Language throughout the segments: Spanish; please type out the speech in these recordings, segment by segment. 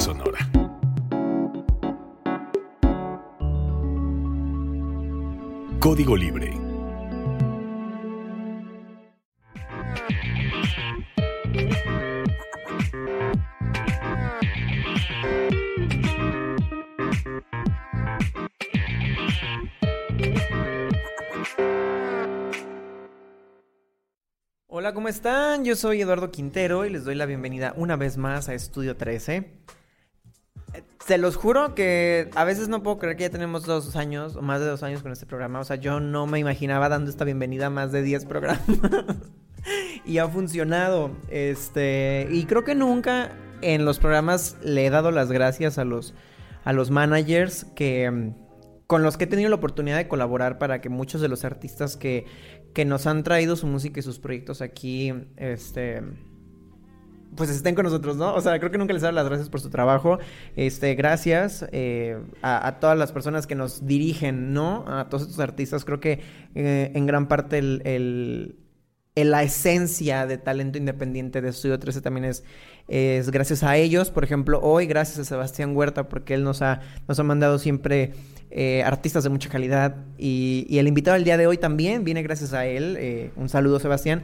sonora. Código Libre Hola, ¿cómo están? Yo soy Eduardo Quintero y les doy la bienvenida una vez más a Estudio 13. Se los juro que a veces no puedo creer que ya tenemos dos años o más de dos años con este programa. O sea, yo no me imaginaba dando esta bienvenida a más de 10 programas. y ha funcionado. Este. Y creo que nunca en los programas le he dado las gracias a los, a los managers que con los que he tenido la oportunidad de colaborar para que muchos de los artistas que, que nos han traído su música y sus proyectos aquí, este, pues estén con nosotros, ¿no? O sea, creo que nunca les dado las gracias por su trabajo. Este, gracias eh, a, todas las personas que nos dirigen, ¿no? A todos estos artistas. Creo que eh, en gran parte el, el, la esencia de talento independiente de Estudio 13 también es, es gracias a ellos. Por ejemplo, hoy gracias a Sebastián Huerta porque él nos ha, nos ha mandado siempre eh, artistas de mucha calidad. Y, el invitado del día de hoy también viene gracias a él. Un saludo, Sebastián.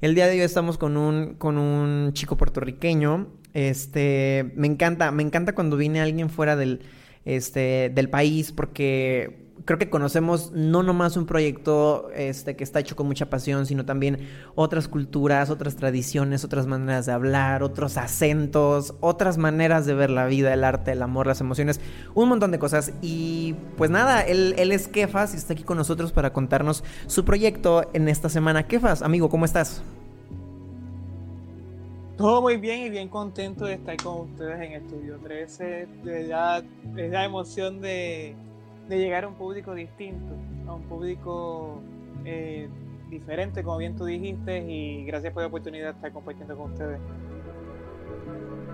El día de hoy estamos con un, con un chico puertorriqueño. Este, me encanta, me encanta cuando viene alguien fuera del, este, del país porque creo que conocemos no nomás un proyecto este, que está hecho con mucha pasión, sino también otras culturas, otras tradiciones, otras maneras de hablar, otros acentos, otras maneras de ver la vida, el arte, el amor, las emociones, un montón de cosas. Y pues nada, él, él es Kefas y está aquí con nosotros para contarnos su proyecto en esta semana. Kefas, amigo, ¿cómo estás? Todo muy bien y bien contento de estar con ustedes en Estudio 13. De verdad, es la emoción de de llegar a un público distinto, a un público eh, diferente, como bien tú dijiste, y gracias por la oportunidad de estar compartiendo con ustedes.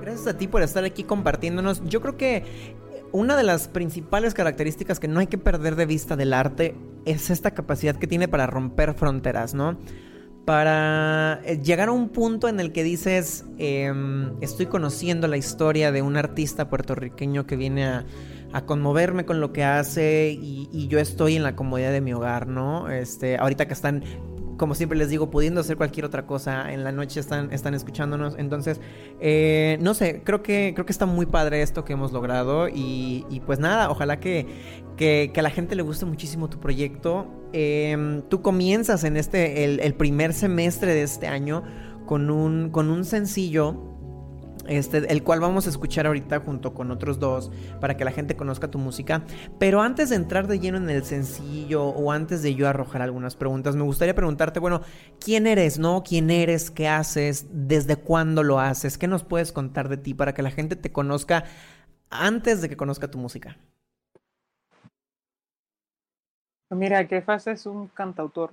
Gracias a ti por estar aquí compartiéndonos. Yo creo que una de las principales características que no hay que perder de vista del arte es esta capacidad que tiene para romper fronteras, ¿no? Para eh, llegar a un punto en el que dices, em, estoy conociendo la historia de un artista puertorriqueño que viene a a conmoverme con lo que hace y, yo estoy en la comodidad de mi hogar, ¿no? Este, ahorita que están como siempre les digo, pudiendo hacer cualquier otra cosa, en la noche están, están escuchándonos. Entonces, eh, no sé, creo que, creo que está muy padre esto que hemos logrado. Y, pues nada, ojalá que, que, a la gente le guste muchísimo tu proyecto. Em, tú comienzas en este, el, el, primer semestre de este año con un, con un sencillo este, el cual vamos a escuchar ahorita junto con otros dos para que la gente conozca tu música. Pero antes de entrar de lleno en el sencillo o antes de yo arrojar algunas preguntas, me gustaría preguntarte, bueno, ¿quién eres, no? ¿Quién eres? ¿Qué haces? ¿Desde cuándo lo haces? ¿Qué nos puedes contar de ti para que la gente te conozca antes de que conozca tu música? Mira, Kefas es un cantautor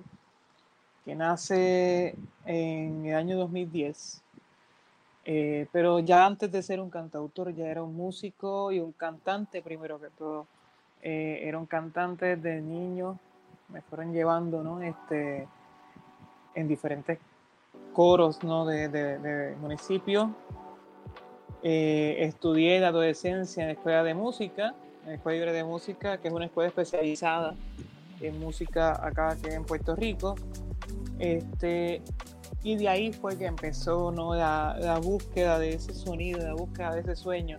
que nace en el año 2010 eh, pero ya antes de ser un cantautor, ya era un músico y un cantante primero que todo. Eh, era un cantante de niño, me fueron llevando, ¿no? Este, en diferentes coros, ¿no? De, de, municipio. Eh, estudié la adolescencia en la escuela de música, en la escuela libre de música, que es una escuela especializada en música acá en Puerto Rico. Este, y de ahí fue que empezó ¿no? la, búsqueda de ese sonido, la búsqueda de ese sueño.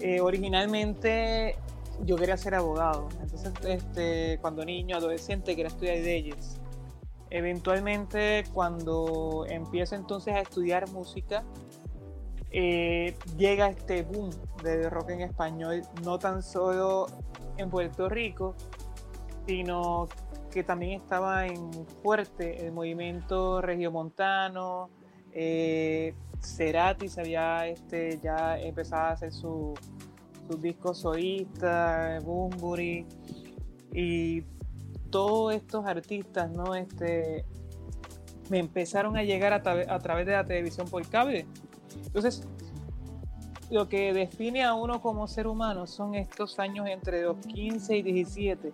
Eh, originalmente yo quería ser abogado, entonces este, cuando niño, adolescente, quería estudiar leyes. Eventualmente cuando empiezo entonces a estudiar música, eh, llega este boom de rock en español, no tan solo en Puerto Rico, sino que también estaba en fuerte el movimiento regiomontano, eh, Cerati se había este, ya empezado a hacer su, sus discos solistas, Bumburi, y todos estos artistas, ¿no? Este, me empezaron a llegar a, a través de la televisión por cable. Entonces, lo que define a uno como ser humano son estos años entre los 15 y 17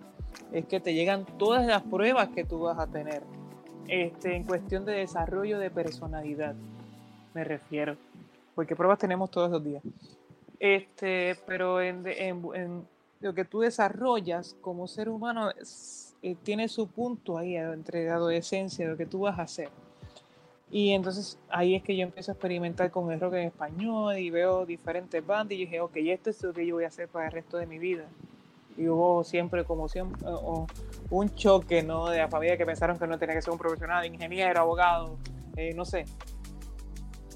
es que te llegan todas las pruebas que tú vas a tener este, en cuestión de desarrollo de personalidad, me refiero, porque pruebas tenemos todos los días. Este, pero en, lo que tú desarrollas como ser humano eh, tiene su punto ahí entre la adolescencia, lo que tú vas a hacer. Y entonces ahí es que yo empiezo a experimentar con el rock en español y veo diferentes bandas y dije, ok, esto es lo que yo voy a hacer para el resto de mi vida. Y hubo siempre como siempre un choque ¿no? de la familia que pensaron que no tenía que ser un profesional, ingeniero, abogado, eh, no sé.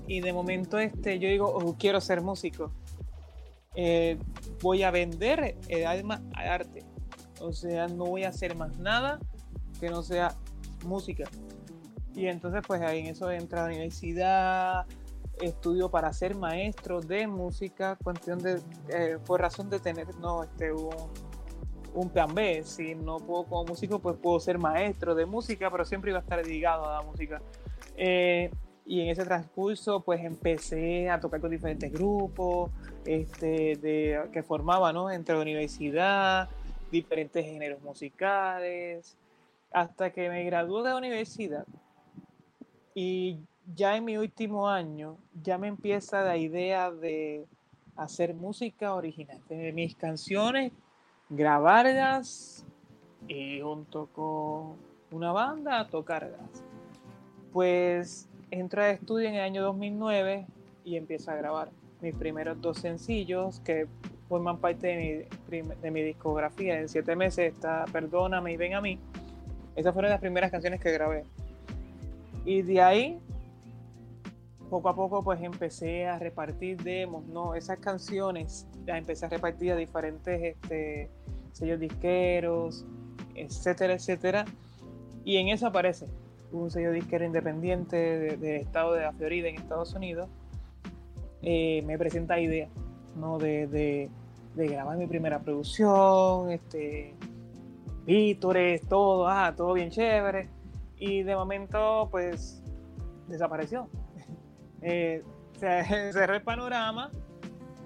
Y de momento este, yo digo, oh, quiero ser músico. Eh, voy a vender el alma al arte. O sea, no voy a hacer más nada que no sea música. Y entonces pues ahí en eso entra la universidad, estudio para ser maestro de música, cuestión de, eh, por razón de tener no, este, un, un plan B. Si no puedo como músico, pues puedo ser maestro de música, pero siempre iba a estar dedicado a la música. Eh, y en ese transcurso pues empecé a tocar con diferentes grupos este, de, que formaban ¿no? entre la universidad, diferentes géneros musicales, hasta que me gradué de la universidad y ya en mi último año ya me empieza la idea de hacer música original, de mis canciones, grabarlas y junto con una banda tocarlas. Pues entro a estudio en el año 2009 y empiezo a grabar mis primeros dos sencillos que forman parte de mi, de mi discografía. En siete meses está Perdóname y Ven a mí. Esas fueron las primeras canciones que grabé. Y de ahí, poco a poco, pues empecé a repartir demos, ¿no? Esas canciones las empecé a repartir a diferentes este, sellos disqueros, etcétera, etcétera. Y en eso aparece un sello disquero independiente del de estado de la Florida en Estados Unidos. Eh, me presenta idea, ¿no? De, de, de, grabar mi primera producción, este, vítores, todo, ah, todo bien chévere y de momento pues desapareció. Eh, se cerró el panorama,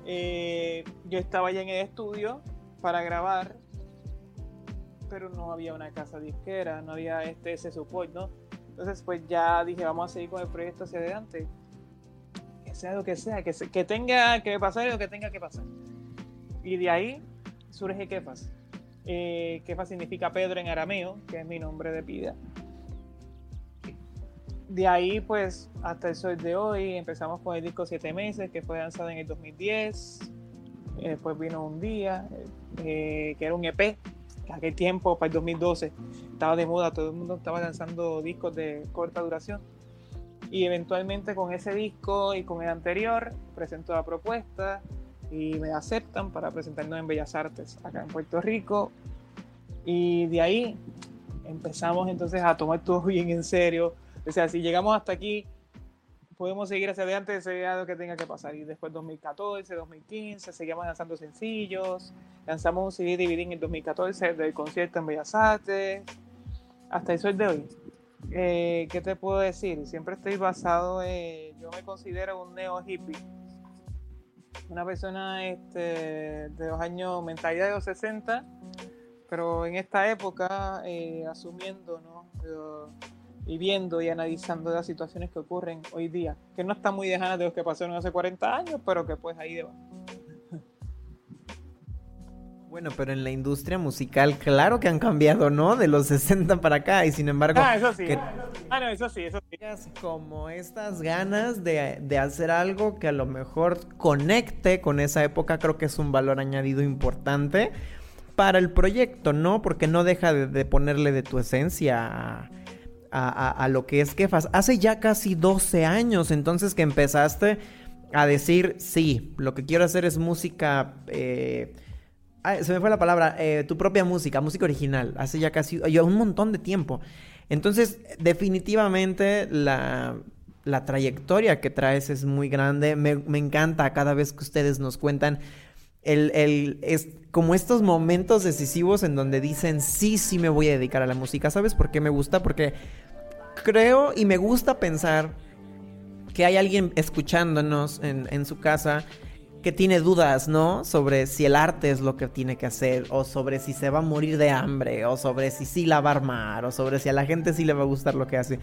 eh, yo estaba ya en el estudio para grabar, pero no había una casa disquera, no había este, ese support, ¿no? Entonces pues ya dije, vamos a seguir con el proyecto hacia adelante. Que sea lo que sea, que, que tenga que pasar lo que tenga que pasar. Y de ahí surge Kefas. Eh, Kefas significa Pedro en arameo, que es mi nombre de pida de ahí, pues, hasta el sol de hoy, empezamos con el disco Siete Meses, que fue lanzado en el 2010. Eh, después vino un día, eh, que era un EP, que aquel tiempo, para el 2012, estaba de moda, todo el mundo estaba lanzando discos de corta duración. Y eventualmente con ese disco y con el anterior, presento la propuesta y me aceptan para presentarnos en Bellas Artes, acá en Puerto Rico. Y de ahí empezamos entonces a tomar todo bien en serio o sea, si llegamos hasta aquí, podemos seguir hacia adelante, sea lo que tenga que pasar. Y después 2014, 2015, seguimos lanzando sencillos. Lanzamos un CD DVD en el 2014 del concierto en Bellas Artes. Hasta el sol de hoy. Eh, ¿Qué te puedo decir? Siempre estoy basado en. Yo me considero un neo hippie. Una persona este, de los años, mentalidad de los 60, pero en esta época eh, asumiendo, ¿no? Y viendo y analizando las situaciones que ocurren hoy día, que no están muy lejanas de los que pasaron hace 40 años, pero que pues ahí va. Bueno, pero en la industria musical, claro que han cambiado, ¿no? De los 60 para acá, y sin embargo. Ah, eso sí. Ah, no, eso sí, eso sí. Como estas ganas de, de, hacer algo que a lo mejor conecte con esa época, creo que es un valor añadido importante para el proyecto, ¿no? Porque no deja de, de ponerle de tu esencia a lo que es Kefas. Hace ya casi 12 años entonces que empezaste a decir, sí, lo que quiero hacer es música... Eh, se me fue la palabra, eh, tu propia música, música original. Hace ya casi un montón de tiempo. Entonces, definitivamente la, la trayectoria que traes es muy grande. Me, me, encanta cada vez que ustedes nos cuentan el, el, como estos momentos decisivos en donde dicen, sí, sí me voy a dedicar a la música. ¿Sabes por qué me gusta? Porque creo y me gusta pensar que hay alguien escuchándonos en, en su casa que tiene dudas, ¿no? Sobre si el arte es lo que tiene que hacer, o sobre si se va a morir de hambre, o sobre si sí la va a armar, o sobre si a la gente sí le va a gustar lo que hace.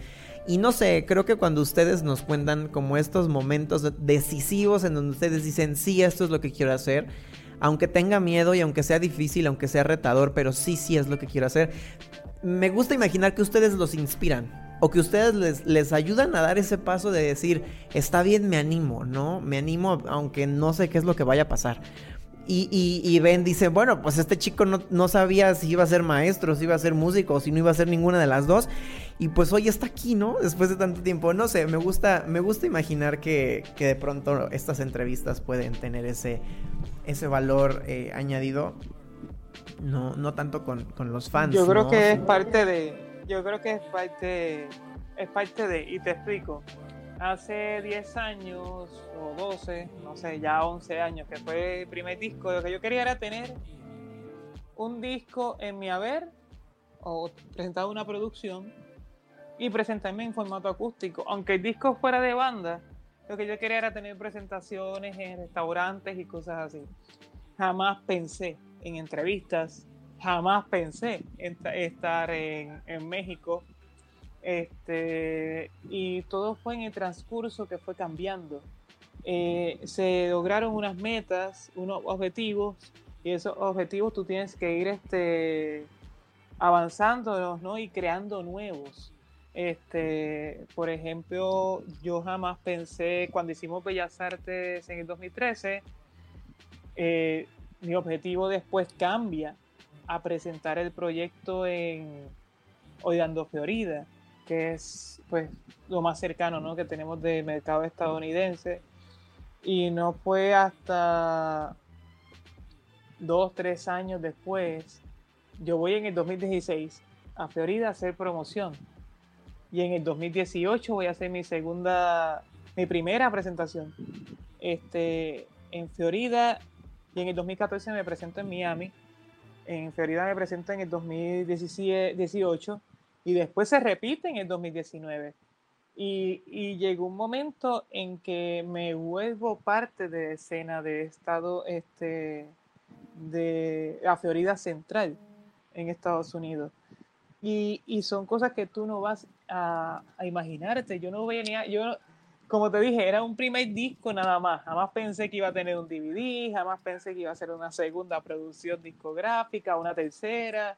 Y no sé, creo que cuando ustedes nos cuentan como estos momentos decisivos en donde ustedes dicen, sí, esto es lo que quiero hacer, aunque tenga miedo y aunque sea difícil, aunque sea retador, pero sí, sí es lo que quiero hacer, me gusta imaginar que ustedes los inspiran o que ustedes les, ayudan a dar ese paso de decir, está bien, me animo, ¿no? Me animo aunque no sé qué es lo que vaya a pasar. Y, y, Ben dice, bueno, pues este chico no, no, sabía si iba a ser maestro, si iba a ser músico, si no iba a ser ninguna de las dos. Y pues hoy está aquí, ¿no? Después de tanto tiempo. No sé, me gusta, me gusta imaginar que, que de pronto estas entrevistas pueden tener ese, ese valor eh, añadido. No, no tanto con, con los fans. Yo creo que es parte de, yo creo que es parte, es parte de, y te explico, hace 10 años o 12, no sé, ya 11 años, que fue el primer disco, lo que yo quería era tener un disco en mi haber o presentar una producción y presentarme en formato acústico. Aunque el disco fuera de banda, lo que yo quería era tener presentaciones en restaurantes y cosas así. Jamás pensé en entrevistas, jamás pensé en estar en, México. Este, y todo fue en el transcurso que fue cambiando. Eh, se lograron unas metas, unos objetivos, y esos objetivos tú tienes que ir este, avanzándolos ¿no? y creando nuevos. Este, por ejemplo, yo jamás pensé, cuando hicimos Bellas Artes en el 2013, eh, mi objetivo después cambia a presentar el proyecto en Oidando Florida, que es pues lo más cercano ¿no? que tenemos del mercado estadounidense. Y no fue hasta dos, tres años después, yo voy en el 2016 a Florida a hacer promoción. Y en el 2018 voy a hacer mi segunda, mi primera presentación este, en Florida. Y en el 2014 me presento en Miami en Florida me presenta en el 2018 y después se repite en el 2019. Y, y, llegó un momento en que me vuelvo parte de escena de estado este, de la Florida Central en Estados Unidos. Y, son cosas que tú no vas a, imaginarte. Yo no venía, yo como te dije, era un primer disco nada más. Jamás pensé que iba a tener un DVD, jamás pensé que iba a ser una segunda producción discográfica, una tercera,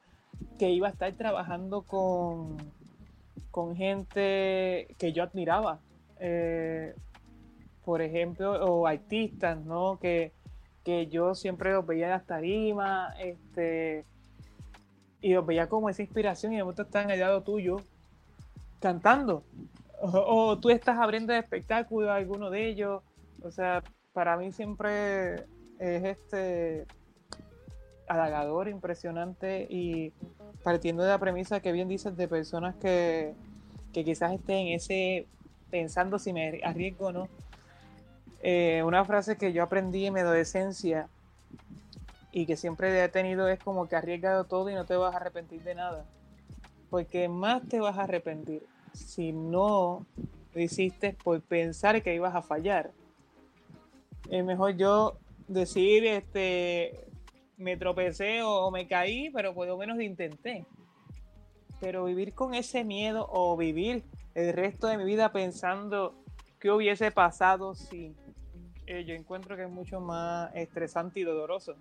que iba a estar trabajando con, con gente que yo admiraba. Eh, por ejemplo, o artistas, ¿no? Que, que yo siempre los veía en las tarimas, este, y veía como esa inspiración y de momento están al lado tuyo cantando o, tú estás abriendo el espectáculo alguno de ellos. O sea, para mí siempre es este halagador, impresionante y partiendo de la premisa que bien dices de personas que, que quizás estén en ese pensando si me arriesgo o no. Eh, una frase que yo aprendí en mi adolescencia y que siempre he tenido es como que arriesgado todo y no te vas a arrepentir de nada. Porque más te vas a arrepentir si no lo hiciste por pensar que ibas a fallar. Es mejor yo decir, este, me tropecé o, me caí, pero por lo menos intenté. Pero vivir con ese miedo o vivir el resto de mi vida pensando qué hubiese pasado si eh, yo encuentro que es mucho más estresante y doloroso.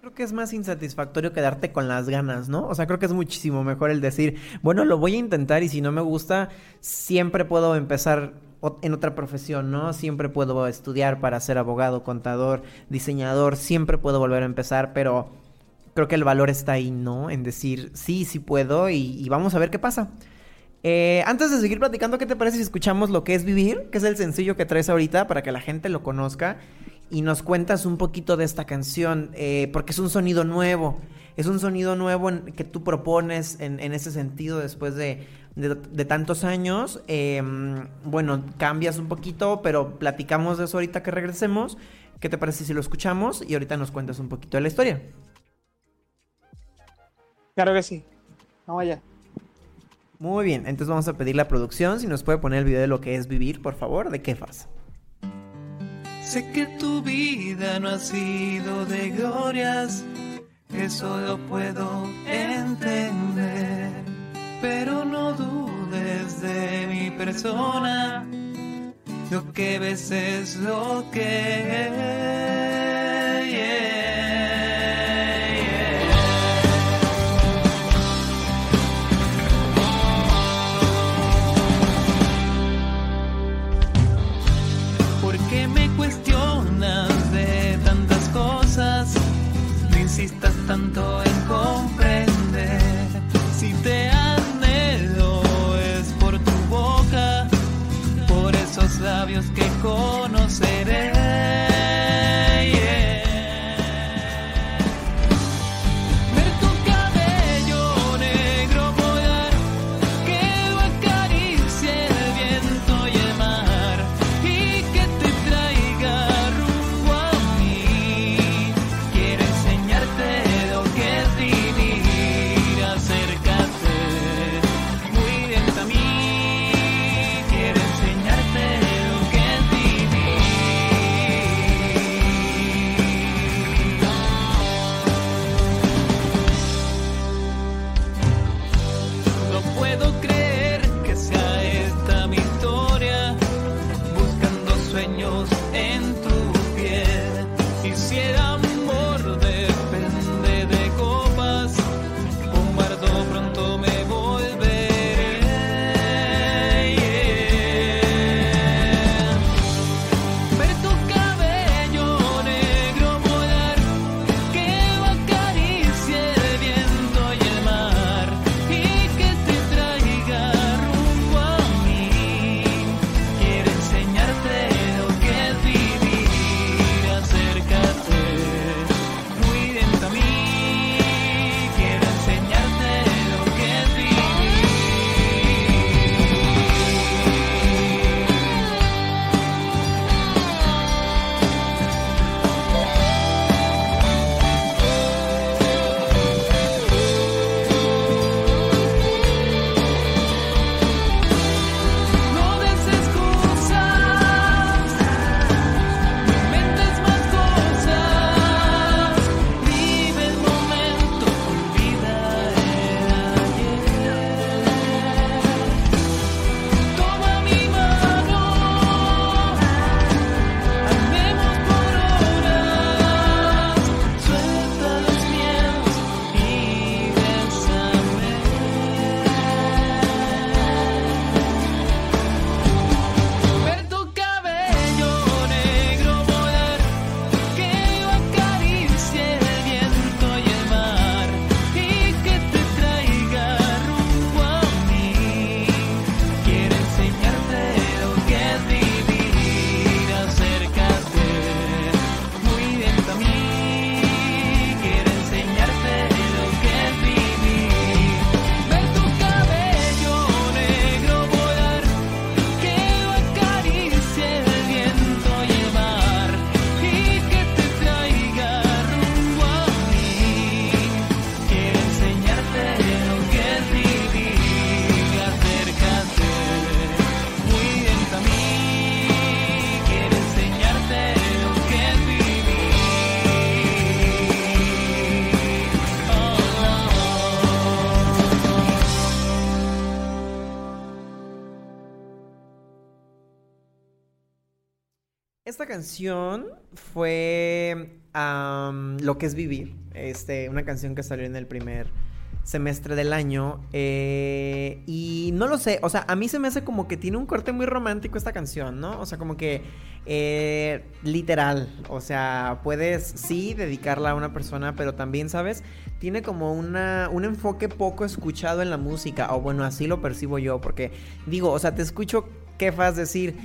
Creo que es más insatisfactorio quedarte con las ganas, ¿no? O sea, creo que es muchísimo mejor el decir, bueno, lo voy a intentar y si no me gusta, siempre puedo empezar en otra profesión, ¿no? Siempre puedo estudiar para ser abogado, contador, diseñador, siempre puedo volver a empezar, pero creo que el valor está ahí, ¿no? En decir, sí, sí puedo y, vamos a ver qué pasa. Eh, antes de seguir platicando, ¿qué te parece si escuchamos lo que es vivir? Que es el sencillo que traes ahorita para que la gente lo conozca y nos cuentas un poquito de esta canción, eh, porque es un sonido nuevo, es un sonido nuevo que tú propones en, ese sentido después de, tantos años. Em, bueno, cambias un poquito, pero platicamos de eso ahorita que regresemos. ¿Qué te parece si lo escuchamos y ahorita nos cuentas un poquito de la historia? Claro que sí. Vamos allá. Muy bien, entonces vamos a pedir la producción si nos puede poner el video de lo que es vivir, por favor, de qué faz. Sé que tu vida no ha sido de glorias, eso lo puedo entender. Pero no dudes de mi persona, lo que ves es lo que circle fue am, Lo que es vivir. Este, una canción que salió en el primer semestre del año. eh, y no lo sé, o sea, a mí se me hace como que tiene un corte muy romántico esta canción, ¿no? O sea, como que eh, literal. O sea, puedes sí dedicarla a una persona, pero también, ¿sabes? Tiene como una, un enfoque poco escuchado en la música. O bueno, así lo percibo yo. Porque digo, o sea, te escucho Kefas decir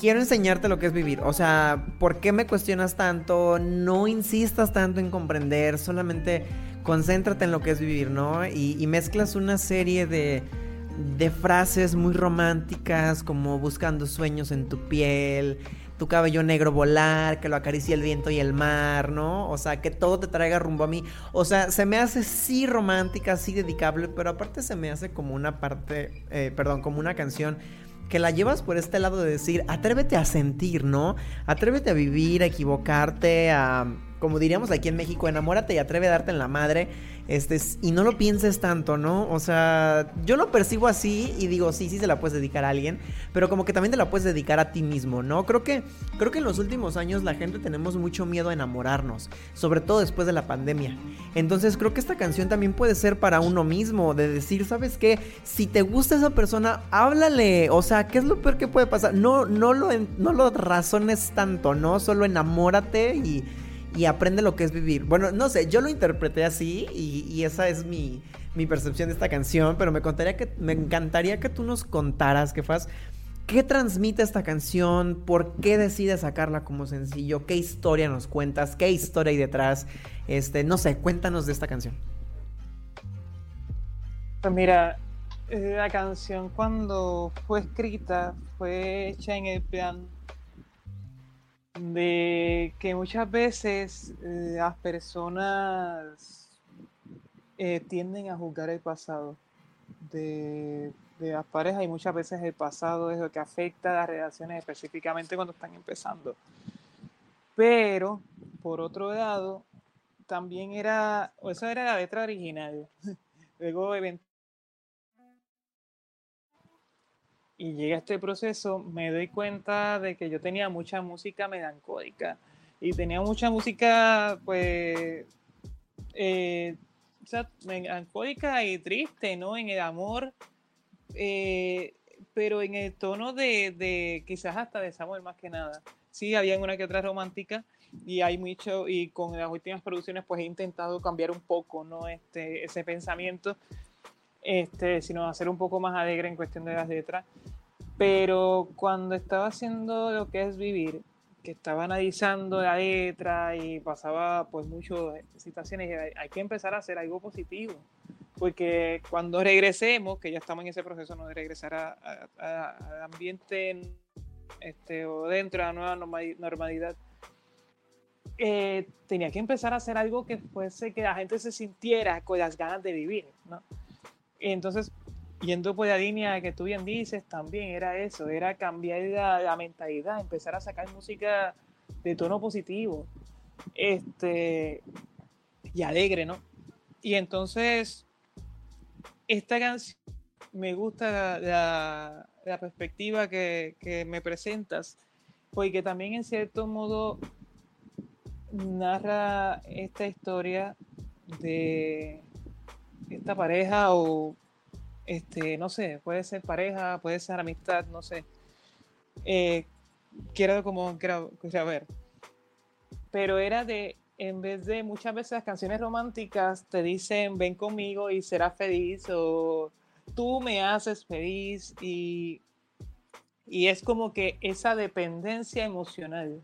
quiero enseñarte lo que es vivir. O sea, ¿por qué me cuestionas tanto? No insistas tanto en comprender, solamente concéntrate en lo que es vivir, ¿no? Y, mezclas una serie de, de frases muy románticas, como buscando sueños en tu piel, tu cabello negro volar, que lo acaricie el viento y el mar, ¿no? O sea, que todo te traiga rumbo a mí. O sea, se me hace sí romántica, sí dedicable, pero aparte se me hace como una parte, eh, perdón, como una canción que la llevas por este lado de decir, atrévete a sentir, ¿no? Atrévete a vivir, a equivocarte, a, como diríamos aquí en México, enamórate y atreve a darte en la madre. Este, y no lo pienses tanto, ¿no? O sea, yo lo percibo así y digo, sí, sí se la puedes dedicar a alguien, pero como que también te la puedes dedicar a ti mismo, ¿no? Creo que, creo que en los últimos años la gente tenemos mucho miedo a enamorarnos, sobre todo después de la pandemia. Entonces creo que esta canción también puede ser para uno mismo, de decir, ¿sabes qué? Si te gusta esa persona, háblale. O sea, ¿qué es lo peor que puede pasar? No, no lo, no lo razones tanto, ¿no? Solo enamórate y y aprende lo que es vivir. Bueno, no sé, yo lo interpreté así y, esa es mi, percepción de esta canción, pero me, contaría que, me encantaría que tú nos contaras, que fas, qué transmite esta canción, por qué decides sacarla como sencillo, qué historia nos cuentas, qué historia hay detrás, este, no sé, cuéntanos de esta canción. Pues mira, eh, la canción cuando fue escrita fue hecha en el plan de que muchas veces eh, las personas eh, tienden a juzgar el pasado de, las parejas y muchas veces el pasado es lo que afecta a las relaciones específicamente cuando están empezando. Pero, por otro lado, también era, o esa era la letra original. Luego, y llega este proceso, me doy cuenta de que yo tenía mucha música melancólica y tenía mucha música, pues, eh, melancólica y triste, ¿no? En el amor, eh, pero en el tono de, de, quizás hasta desamor más que nada. Sí, había una que otra romántica y hay mucho, y con las últimas producciones pues he intentado cambiar un poco, ¿no? Este, ese pensamiento este, sino hacer un poco más alegre en cuestión de las letras. Pero cuando estaba haciendo lo que es vivir, que estaba analizando la letra y pasaba pues muchas situaciones, hay, hay que empezar a hacer algo positivo. Porque cuando regresemos, que ya estamos en ese proceso ¿no? de regresar al ambiente este, o dentro de la nueva normalidad, eh, tenía que empezar a hacer algo que fuese que la gente se sintiera con las ganas de vivir, ¿no? Entonces, yendo por la línea que tú bien dices, también era eso, era cambiar la, mentalidad, empezar a sacar música de tono positivo, este, y alegre, ¿no? Y entonces, esta canción, me gusta la, perspectiva que, que, me presentas, porque también en cierto modo narra esta historia de esta pareja o este, no sé, puede ser pareja, puede ser amistad, no sé. Eh, quiero como, quiero, ver. Pero era de, en vez de muchas veces las canciones románticas te dicen ven conmigo y serás feliz o tú me haces feliz y, y es como que esa dependencia emocional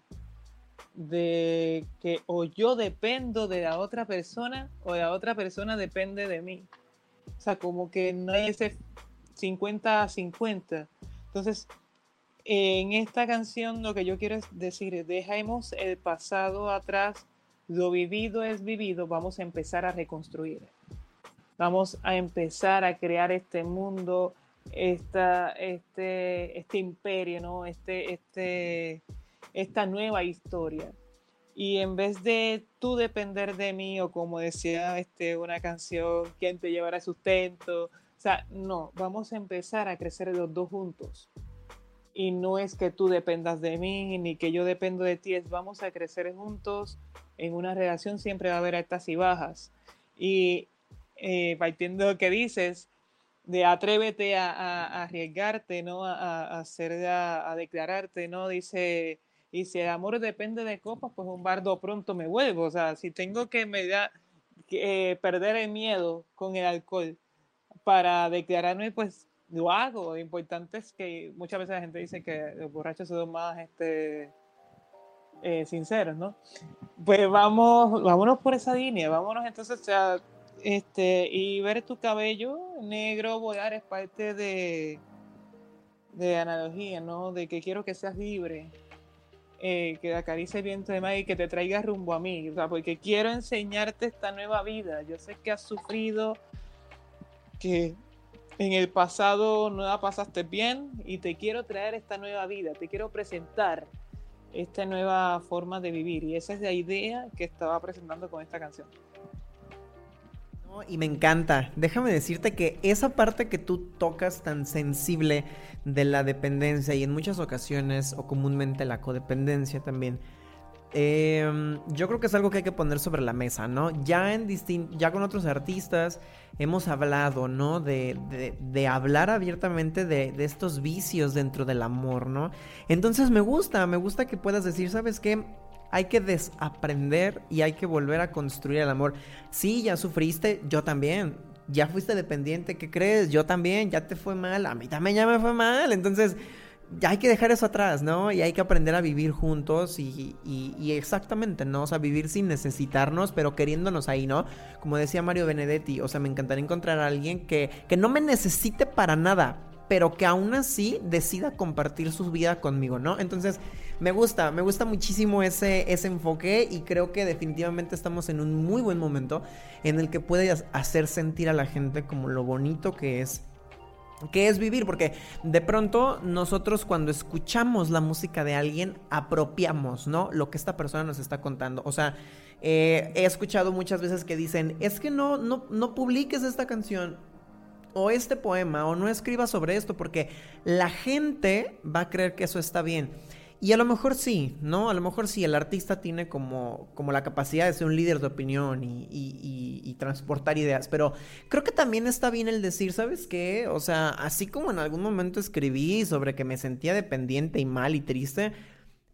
de que o yo dependo de la otra persona o la otra persona depende de mí. O sea, como que no hay ese 50 a 50. Entonces, en esta canción lo que yo quiero decir es, dejemos el pasado atrás, lo vivido es vivido, vamos a empezar a reconstruir. Vamos a empezar a crear este mundo, esta, este, este imperio, ¿no? Este, este, esta nueva historia. Y en vez de tú depender de mí o como decía este, una canción, ¿quién te llevará sustento? O sea, no, vamos a empezar a crecer los dos juntos. Y no es que tú dependas de mí ni que yo dependo de ti, es vamos a crecer juntos. En una relación siempre va a haber altas y bajas. Y eh, lo que dices, de atrévete a, arriesgarte, ¿no? A, hacer, a, declararte, ¿no? Dice y si el amor depende de copas, pues un bardo pronto me vuelvo. O sea, si tengo que, me da, eh, perder el miedo con el alcohol para declararme, pues lo hago. Lo importante es que muchas veces la gente dice que los borrachos son más este, eh, sinceros, ¿no? Pues vamos, vámonos por esa línea, vámonos entonces, o este, y ver tu cabello negro volar es parte de, de analogía, ¿no? De que quiero que seas libre, eh, que acarice el viento de y que te traiga rumbo a mí, o sea, porque quiero enseñarte esta nueva vida. Yo sé que has sufrido, que en el pasado no la pasaste bien y te quiero traer esta nueva vida, te quiero presentar esta nueva forma de vivir. Y esa es la idea que estaba presentando con esta canción. Y me encanta. Déjame decirte que esa parte que tú tocas tan sensible de la dependencia y en muchas ocasiones o comúnmente la codependencia también, Em, yo creo que es algo que hay que poner sobre la mesa, ¿no? Ya, en ya con otros artistas hemos hablado, ¿no? De, de, hablar abiertamente de, de, estos vicios dentro del amor, ¿no? Entonces me gusta, me gusta que puedas decir, ¿sabes qué? Hay que desaprender y hay que volver a construir el amor. Sí, ya sufriste, yo también. Ya fuiste dependiente, ¿qué crees? Yo también, ya te fue mal, a mí también ya me fue mal. Entonces ya hay que dejar eso atrás, ¿no? Y hay que aprender a vivir juntos y, y, exactamente, ¿no? O sea, vivir sin necesitarnos, pero queriéndonos ahí, ¿no? Como decía Mario Benedetti, o sea, me encantaría encontrar a alguien que, que no me necesite para nada, pero que aún así decida compartir su vida conmigo, ¿no? Entonces, me gusta, me gusta muchísimo ese, ese enfoque y creo que definitivamente estamos en un muy buen momento en el que puedes hacer sentir a la gente como lo bonito que es ¿Qué es vivir? Porque de pronto nosotros cuando escuchamos la música de alguien apropiamos, ¿no? Lo que esta persona nos está contando. O sea, eh, he escuchado muchas veces que dicen, es que no, no, no publiques esta canción o este poema o no escribas sobre esto porque la gente va a creer que eso está bien. Y a lo mejor sí, ¿no? A lo mejor sí, el artista tiene como, como la capacidad de ser un líder de opinión y, y, transportar ideas, pero creo que también está bien el decir, ¿sabes qué? O sea, así como en algún momento escribí sobre que me sentía dependiente y mal y triste,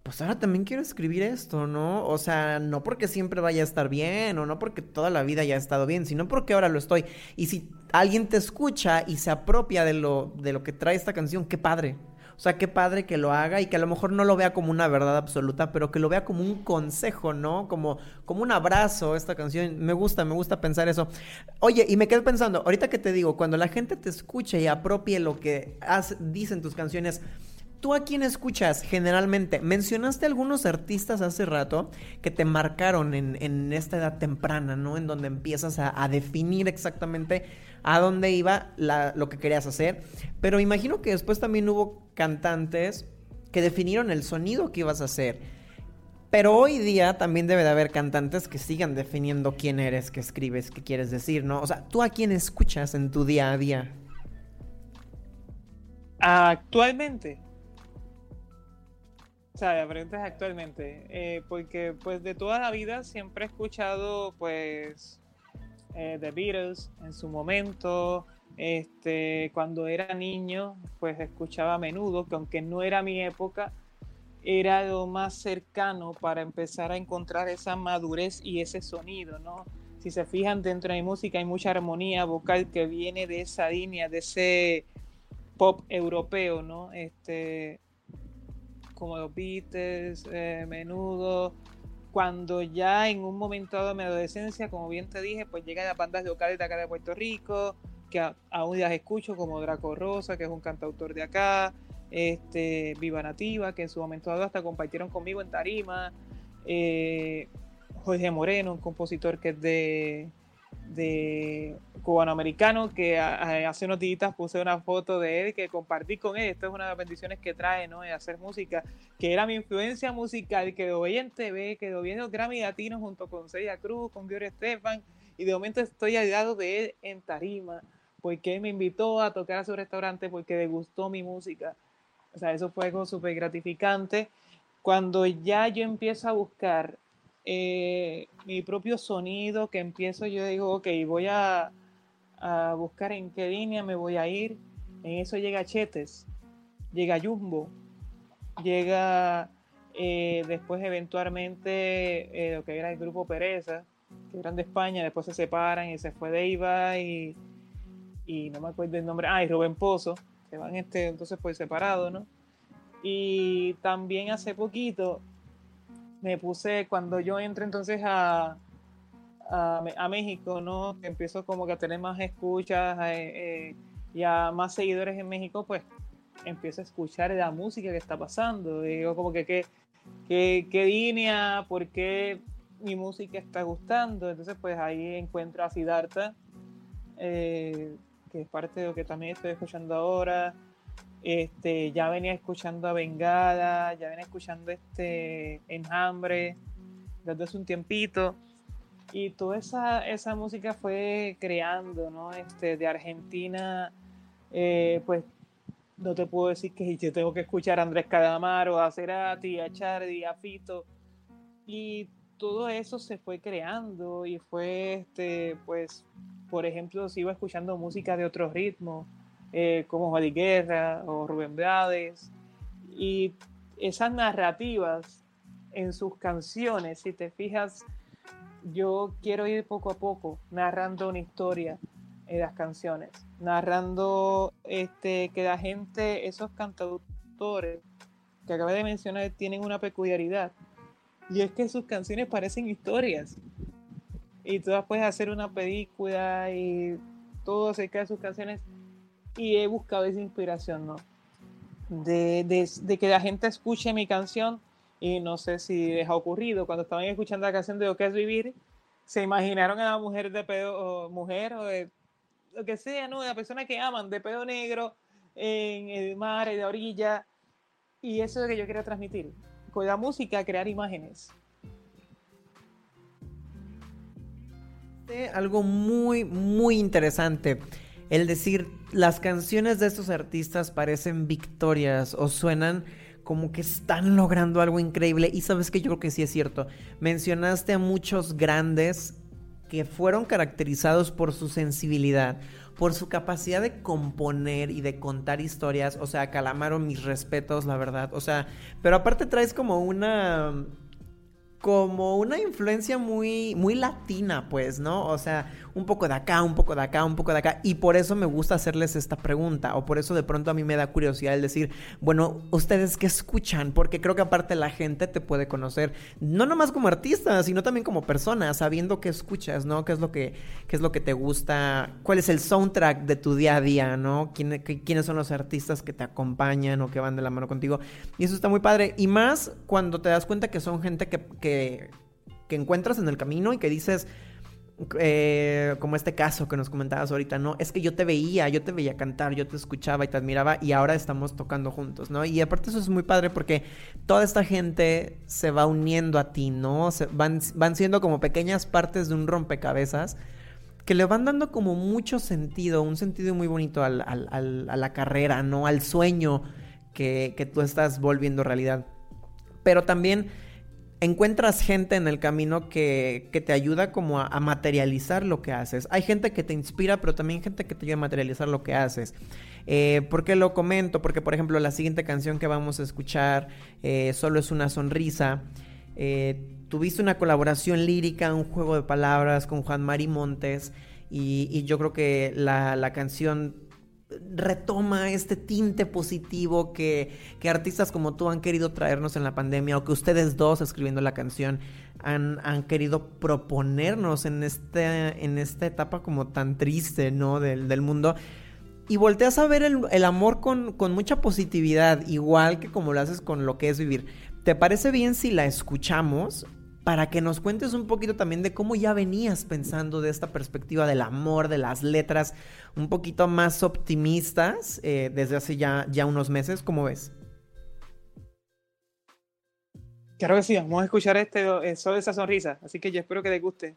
pues ahora también quiero escribir esto, ¿no? O sea, no porque siempre vaya a estar bien o no porque toda la vida haya estado bien, sino porque ahora lo estoy. Y si alguien te escucha y se apropia de lo, de lo que trae esta canción, qué padre, o sea, qué padre que lo haga y que a lo mejor no lo vea como una verdad absoluta, pero que lo vea como un consejo, ¿no? Como, como un abrazo esta canción. Me gusta, me gusta pensar eso. Oye, y me quedo pensando, ahorita que te digo, cuando la gente te escuche y apropie lo que dicen tus canciones, ¿Tú a quién escuchas generalmente? Mencionaste algunos artistas hace rato que te marcaron en, esta edad temprana, ¿no? En donde empiezas a, definir exactamente a dónde iba lo que querías hacer. Pero imagino que después también hubo cantantes que definieron el sonido que ibas a hacer. Pero hoy día también debe de haber cantantes que sigan definiendo quién eres, qué escribes, qué quieres decir, ¿no? O sea, ¿tú a quién escuchas en tu día a día? Actualmente. Sea, la actualmente. Eh, porque pues de toda la vida siempre he escuchado pues eh, The Beatles en su momento. Este, cuando era niño, pues escuchaba a menudo, que aunque no era mi época, era lo más cercano para empezar a encontrar esa madurez y ese sonido, ¿no? Si se fijan dentro de mi música hay mucha armonía vocal que viene de esa línea, de ese pop europeo, ¿no? Este, como los Beatles, eh, menudo, cuando ya en un momento dado de mi adolescencia, como bien te dije, pues llegan las bandas locales de acá de Puerto Rico, que aún las escucho, como Draco Rosa, que es un cantautor de acá, este, Viva Nativa, que en su momento dado hasta compartieron conmigo en Tarima, eh, Jorge Moreno, un compositor que es de, de cubanoamericano que hace unos días puse una foto de él que compartí con él. Esto es una de las bendiciones que trae, ¿no? De hacer música, que era mi influencia musical, que lo veía en TV, que lo vi en los Grammy Latinos junto con Celia Cruz, con Gloria Estefan, y de momento estoy al lado de él en Tarima, porque él me invitó a tocar a su restaurante porque le gustó mi música. O sea, eso fue algo súper gratificante. Cuando ya yo empiezo a buscar eh, mi propio sonido, que empiezo, yo digo, ok, voy a, a, buscar en qué línea me voy a ir. En eso llega Chetes, llega Jumbo, llega eh, después eventualmente eh, lo que era el grupo Pereza, que eran de España, después se separan y se fue Deiva y, y no me acuerdo el nombre, ah, y Rubén Pozo, se van este, entonces pues separado, ¿no? Y también hace poquito me puse, cuando yo entro entonces a, a, México, ¿no? Empiezo como que a tener más escuchas eh, eh, y a más seguidores en México, pues empiezo a escuchar la música que está pasando. Digo como que qué, qué, qué línea, por qué mi música está gustando. Entonces pues ahí encuentro a Siddhartha, eh, que es parte de lo que también estoy escuchando ahora. Este, ya venía escuchando a Vengada, ya venía escuchando este Enjambre desde hace un tiempito. Y toda esa, esa música fue creando, ¿no? Este, de Argentina, eh, pues no te puedo decir que yo tengo que escuchar a Andrés Cadamaro, a Cerati, a Chardi, a Fito. Y todo eso se fue creando y fue, este, pues, por ejemplo, iba escuchando música de otros ritmos, eh, como Juan Guerra o Rubén Blades. Y esas narrativas en sus canciones, si te fijas, yo quiero ir poco a poco narrando una historia en las canciones, narrando este, que la gente, esos cantautores que acabé de mencionar, tienen una peculiaridad y es que sus canciones parecen historias. Y tú puedes hacer una película y todo acerca de sus canciones. Y he buscado esa inspiración, ¿no? De, de, que la gente escuche mi canción y no sé si les ha ocurrido, cuando estaban escuchando la canción de Lo que es vivir, se imaginaron a la mujer de pedo, o mujer o de lo que sea, ¿no? La persona que aman, de pedo negro, en el mar, en la orilla. Y eso es lo que yo quiero transmitir con la música crear imágenes. Algo muy, muy interesante. El decir, las canciones de estos artistas parecen victorias o suenan como que están logrando algo increíble. Y sabes que yo creo que sí es cierto. Mencionaste a muchos grandes que fueron caracterizados por su sensibilidad, por su capacidad de componer y de contar historias. O sea, Calamaro, mis respetos, la verdad. O sea, pero aparte traes como una como una influencia muy, muy latina, pues, ¿no? O sea, un poco de acá, un poco de acá, un poco de acá. Y por eso me gusta hacerles esta pregunta. O por eso de pronto a mí me da curiosidad el decir, bueno, ¿ustedes qué escuchan? Porque creo que aparte la gente te puede conocer, no nomás como artista, sino también como persona, sabiendo qué escuchas, ¿no? ¿Qué es lo que, qué es lo que te gusta? ¿Cuál es el soundtrack de tu día a día, ¿no? ¿Quiénes son los artistas que te acompañan o que van de la mano contigo? Y eso está muy padre. Y más cuando te das cuenta que son gente que que, encuentras en el camino y que dices, eh, como este caso que nos comentabas ahorita, ¿no? Es que yo te veía, yo te veía cantar, yo te escuchaba y te admiraba y ahora estamos tocando juntos, ¿no? Y aparte eso es muy padre porque toda esta gente se va uniendo a ti, ¿no? Se van, van siendo como pequeñas partes de un rompecabezas que le van dando como mucho sentido, un sentido muy bonito a la carrera, ¿no? Al sueño que, que tú estás volviendo realidad. Pero también encuentras gente en el camino que, te ayuda como a, materializar lo que haces. Hay gente que te inspira, pero también gente que te ayuda a materializar lo que haces. Eh, ¿Por qué lo comento? Porque, por ejemplo, la siguiente canción que vamos a escuchar, eh, Solo es una sonrisa, eh, tuviste una colaboración lírica, un juego de palabras con Juan Mari Montes. Y, yo creo que la, la canción retoma este tinte positivo que, artistas como tú han querido traernos en la pandemia o que ustedes dos escribiendo la canción han, querido proponernos en, este, en esta etapa como tan triste, ¿no? Del, mundo. Y volteas a ver el, amor con, con, mucha positividad, igual que como lo haces con lo que es vivir. ¿Te parece bien si la escuchamos? Para que nos cuentes un poquito también de cómo ya venías pensando de esta perspectiva del amor, de las letras, un poquito más optimistas eh, desde hace ya, ya unos meses. ¿Cómo ves? Claro que sí, vamos a escuchar este, solo esa sonrisa, así que yo espero que les guste.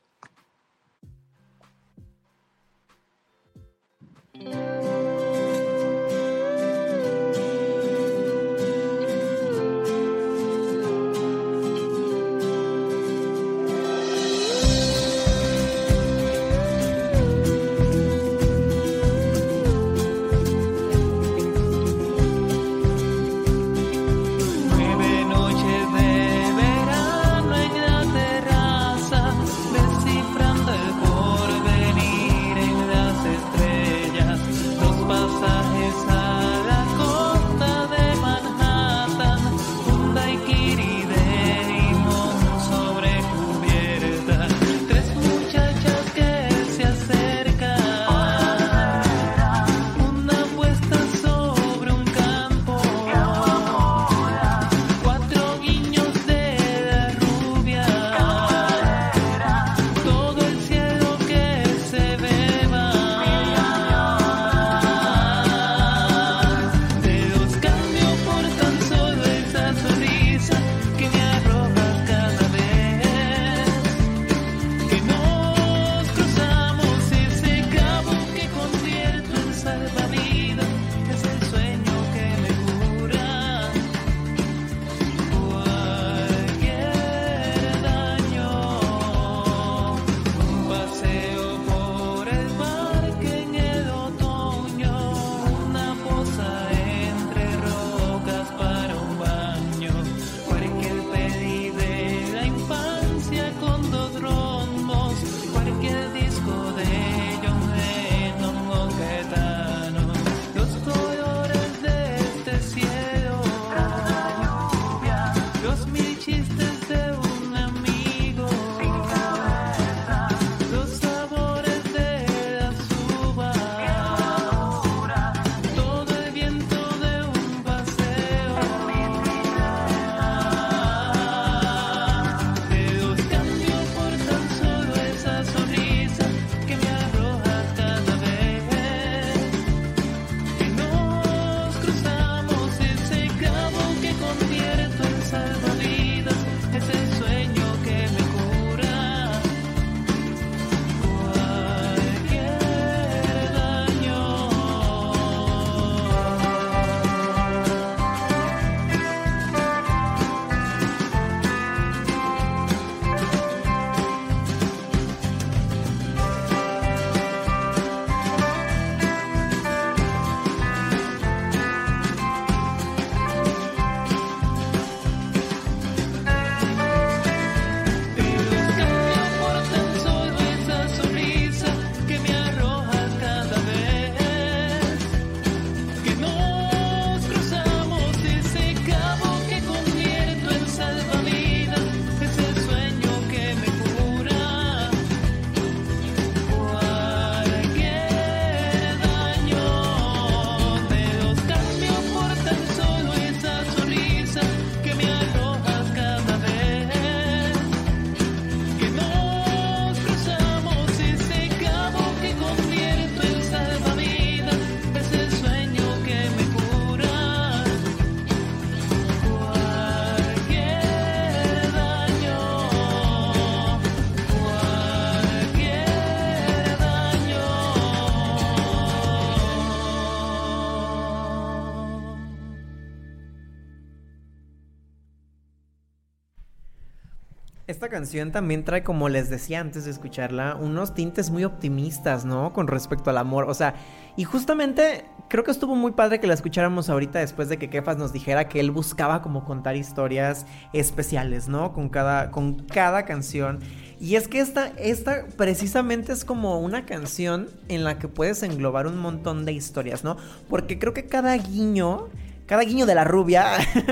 Canción también trae, como les decía antes de escucharla, unos tintes muy optimistas, ¿no? Con respecto al amor. O sea, y justamente creo que estuvo muy padre que la escucháramos ahorita después de que Kefas nos dijera que él buscaba como contar historias especiales, ¿no? Con cada, con cada canción. Y es que esta, esta precisamente es como una canción en la que puedes englobar un montón de historias, ¿no? Porque creo que cada guiño, cada guiño de la rubia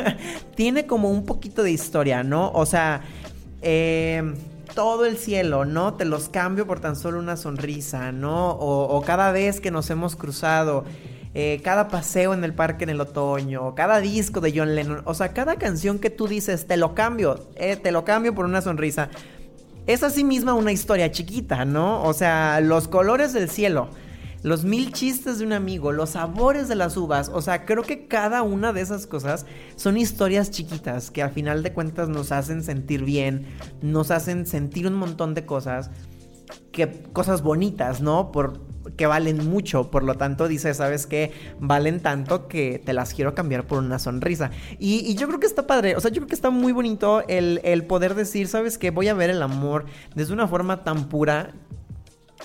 tiene como un poquito de historia, ¿no? O sea eh, todo el cielo, ¿no? Te los cambio por tan solo una sonrisa, ¿no? O, cada vez que nos hemos cruzado, eh, cada paseo en el parque en el otoño, cada disco de John Lennon, o sea, cada canción que tú dices, te lo cambio, eh, te lo cambio por una sonrisa, es así misma una historia chiquita, ¿no? O sea, los colores del cielo los mil chistes de un amigo, los sabores de las uvas. O sea, creo que cada una de esas cosas son historias chiquitas que al final de cuentas nos hacen sentir bien, nos hacen sentir un montón de cosas, que cosas bonitas, ¿no? Por, que valen mucho, por lo tanto dice, ¿sabes qué? Valen tanto que te las quiero cambiar por una sonrisa. Y, yo creo que está padre, o sea, yo creo que está muy bonito el, el poder decir, ¿sabes qué? Voy a ver el amor desde una forma tan pura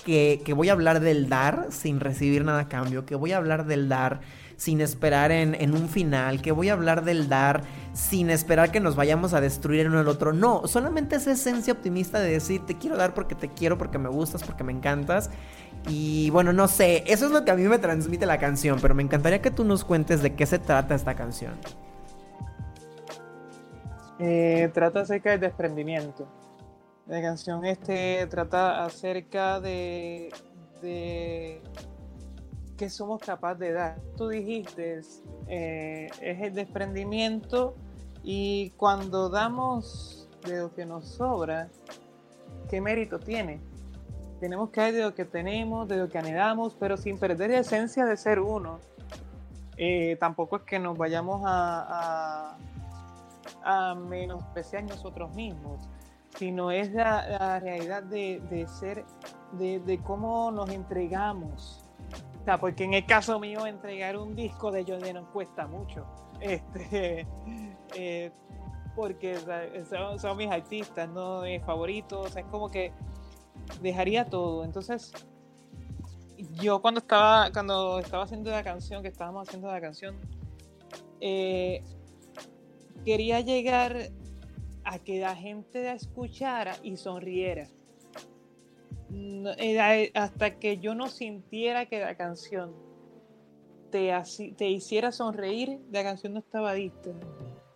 que, voy a hablar del dar sin recibir nada a cambio, que voy a hablar del dar sin esperar en, un final, que voy a hablar del dar sin esperar que nos vayamos a destruir uno al otro. No, solamente esa esencia optimista de decir, te quiero dar porque te quiero, porque me gustas, porque me encantas. Y bueno, no sé, eso es lo que a mí me transmite la canción, pero me encantaría que tú nos cuentes de qué se trata esta canción. Eh, trata acerca del desprendimiento. La canción este trata acerca de, qué somos capaces de dar. Tú dijiste, eh, es el desprendimiento y cuando damos de lo que nos sobra, ¿qué mérito tiene? Tenemos que dar de lo que tenemos, de lo que anhelamos, pero sin perder la esencia de ser uno. Eh, tampoco es que nos vayamos a menospreciar nosotros mismos sino es la, realidad de, ser, de, cómo nos entregamos. O sea, porque en el caso mío, entregar un disco de John Lennon cuesta mucho. Este, eh, porque son, mis artistas, ¿no? Mis favoritos. es como que dejaría todo. Entonces, yo cuando estaba, cuando estaba haciendo la canción, que estábamos haciendo la canción, eh, quería llegar a que la gente la escuchara y sonriera. hasta que yo no sintiera que la canción te, te hiciera sonreír, la canción no estaba lista.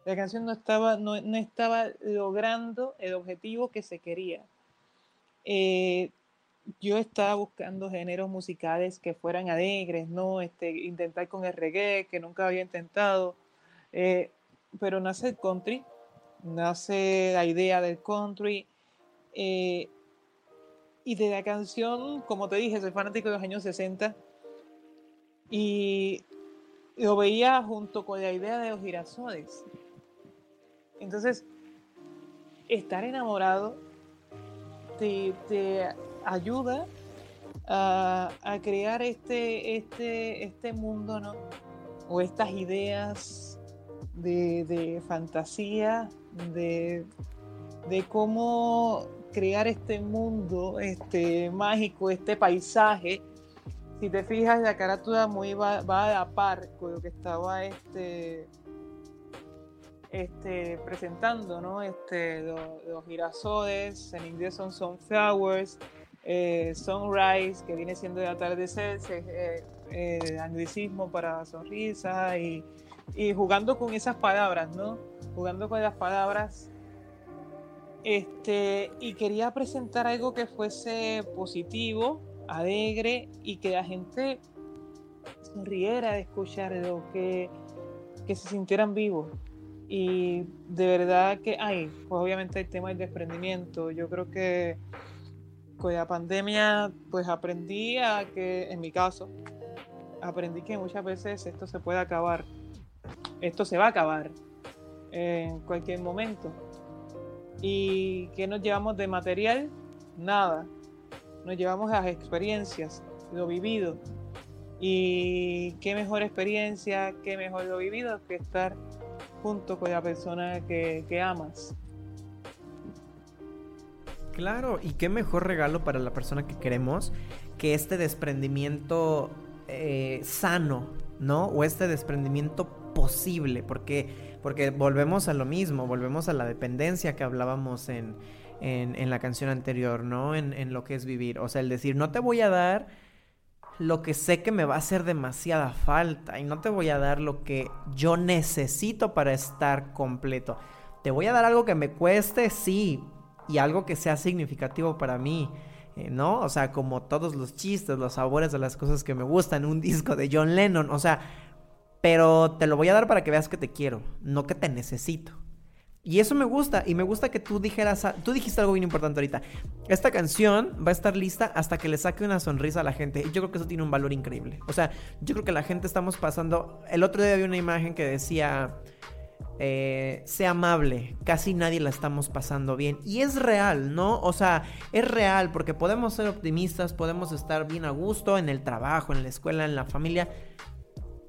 La canción no estaba, no, estaba logrando el objetivo que se quería. Eh, yo estaba buscando géneros musicales que fueran alegres, ¿no? Este, intentar con el reggae, que nunca había intentado. Eh, pero nace el country nace la idea del country. Eh, y de la canción, como te dije, soy fanático de los años 60. Y lo veía junto con la idea de los girasoles. Entonces, estar enamorado te, te ayuda a, a, crear este, este, este mundo, ¿no? O estas ideas de, de fantasía de, cómo crear este mundo este, mágico, este paisaje. Si te fijas, la carátula muy va, a la par con lo que estaba este, este, presentando, ¿no? Este, los, girasoles, en inglés son sunflowers, eh, sunrise, que viene siendo el atardecer, eh, eh, anglicismo para sonrisa y, y jugando con esas palabras, ¿no? Jugando con las palabras. Este, y quería presentar algo que fuese positivo, alegre y que la gente sonriera de escucharlo, que, que se sintieran vivos. Y de verdad que hay, pues obviamente el tema del desprendimiento. Yo creo que con la pandemia, pues aprendí a que, en mi caso, aprendí que muchas veces esto se puede acabar esto se va a acabar en cualquier momento. ¿Y qué nos llevamos de material? Nada. Nos llevamos las experiencias, lo vivido. Y qué mejor experiencia, qué mejor lo vivido que estar junto con la persona que, amas. Claro, y qué mejor regalo para la persona que queremos que este desprendimiento eh, sano, ¿no? O este desprendimiento posible, porque, porque volvemos a lo mismo, volvemos a la dependencia que hablábamos en, en, la canción anterior, ¿no? En, en lo que es vivir. O sea, el decir, no te voy a dar lo que sé que me va a hacer demasiada falta y no te voy a dar lo que yo necesito para estar completo. Te voy a dar algo que me cueste, sí, y algo que sea significativo para mí. Eh, ¿No? O sea, como todos los chistes, los sabores de las cosas que me gustan, un disco de John Lennon, o sea, pero te lo voy a dar para que veas que te quiero, no que te necesito. Y eso me gusta, y me gusta que tú dijeras, tú dijiste algo bien importante ahorita. Esta canción va a estar lista hasta que le saque una sonrisa a la gente. Y yo creo que eso tiene un valor increíble. O sea, yo creo que la gente estamos pasando. El otro día había una imagen que decía, eh, sea amable, casi nadie la estamos pasando bien. Y es real, ¿no? O sea, es real porque podemos ser optimistas, podemos estar bien a gusto en el trabajo, en la escuela, en la familia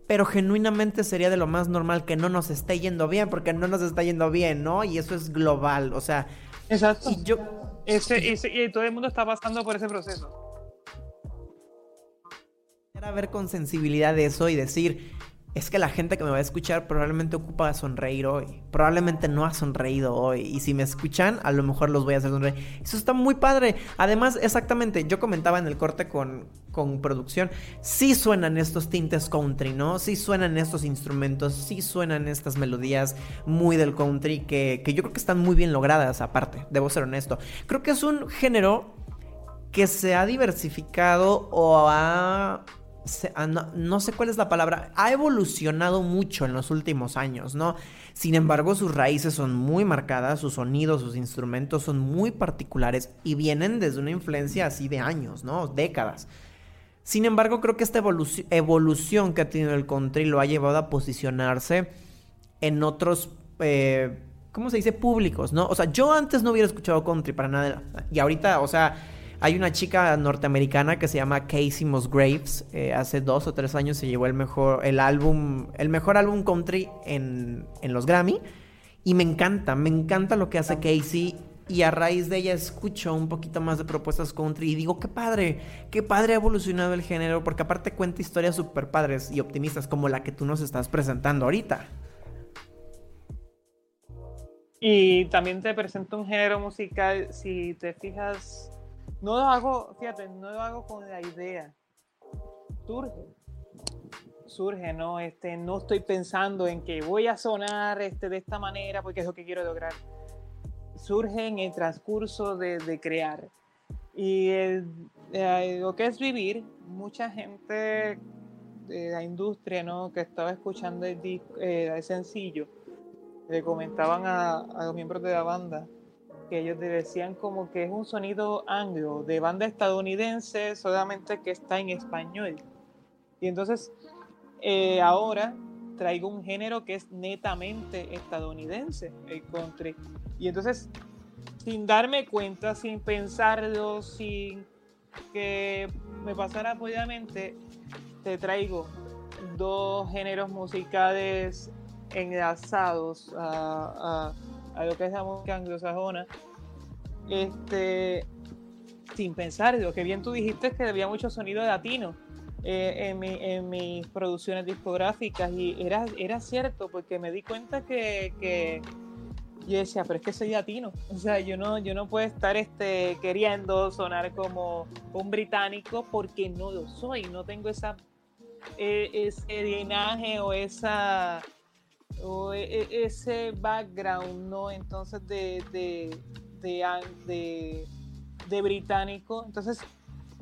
pero genuinamente sería de lo más normal que no nos esté yendo bien, porque no nos está yendo bien, ¿no? Y eso es global, o sea. Exacto. Y yo. Ese, y todo el mundo está pasando por ese proceso. Era ver con sensibilidad de eso y decir, es que la gente que me va a escuchar probablemente ocupa sonreír hoy. Probablemente no ha sonreído hoy. Y si me escuchan, a lo mejor los voy a hacer sonreír. Eso está muy padre. Además, exactamente, yo comentaba en el corte con, con producción, sí suenan estos tintes country, ¿no? Sí suenan estos instrumentos, sí suenan estas melodías muy del country que, que yo creo que están muy bien logradas, aparte, debo ser honesto. Creo que es un género que se ha diversificado o ha Ah, no, sé cuál es la palabra, ha evolucionado mucho en los últimos años, ¿no? Sin embargo, sus raíces son muy marcadas, sus sonidos, sus instrumentos son muy particulares y vienen desde una influencia así de años, ¿no? Décadas. Sin embargo, creo que esta evolución que ha tenido el country lo ha llevado a posicionarse en otros, eh, ¿cómo se dice? Públicos, ¿no? O sea, yo antes no hubiera escuchado country para nada. Y ahorita, o sea, hay una chica norteamericana que se llama Casey Musgraves. Eh, hace dos o tres años se llevó el mejor, el álbum, el mejor álbum country en, en los Grammy. Y me encanta, me encanta lo que hace Casey. Y a raíz de ella escucho un poquito más de propuestas country y digo, qué padre, qué padre ha evolucionado el género, porque aparte cuenta historias súper padres y optimistas como la que tú nos estás presentando ahorita. Y también te presento un género musical, si te fijas, no lo hago, fíjate, no lo hago con la idea. Surge. Surge, ¿no? Este, no estoy pensando en que voy a sonar este, de esta manera porque es lo que quiero lograr. Surge en el transcurso de, crear. Y eh, lo que es vivir, mucha gente de la industria, ¿no? Que estaba escuchando el, eh, sencillo, le comentaban a los miembros de la banda que ellos decían como que es un sonido anglo, de banda estadounidense, solamente que está en español. Y entonces eh, ahora traigo un género que es netamente estadounidense, el country. Y entonces, sin darme cuenta, sin pensarlo, sin que me pasara obviamente, te traigo dos géneros musicales enlazados a a lo que es la música anglosajona, este, sin pensar, lo que bien tú dijiste es que había mucho sonido latino eh, en, mi, en, mis producciones discográficas y era, era cierto porque me di cuenta que, que, yo decía, pero es que soy latino, o sea, yo no, yo no puedo estar este, queriendo sonar como un británico porque no lo soy, no tengo esa, e, ese linaje o esa o e, e, ese background, ¿no? Entonces de, de, de, de, británico. Entonces,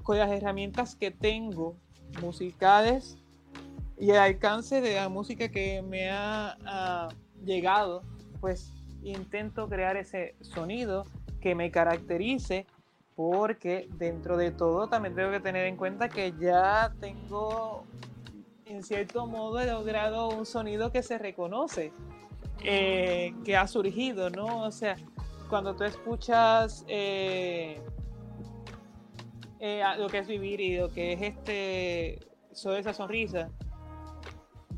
con las herramientas que tengo musicales y el alcance de la música que me ha, llegado, pues intento crear ese sonido que me caracterice porque dentro de todo también tengo que tener en cuenta que ya tengo en cierto modo he logrado un sonido que se reconoce, eh, que ha surgido, ¿no? O sea, cuando tú escuchas eh, eh, lo que es vivir y lo que es este, sobre esa sonrisa,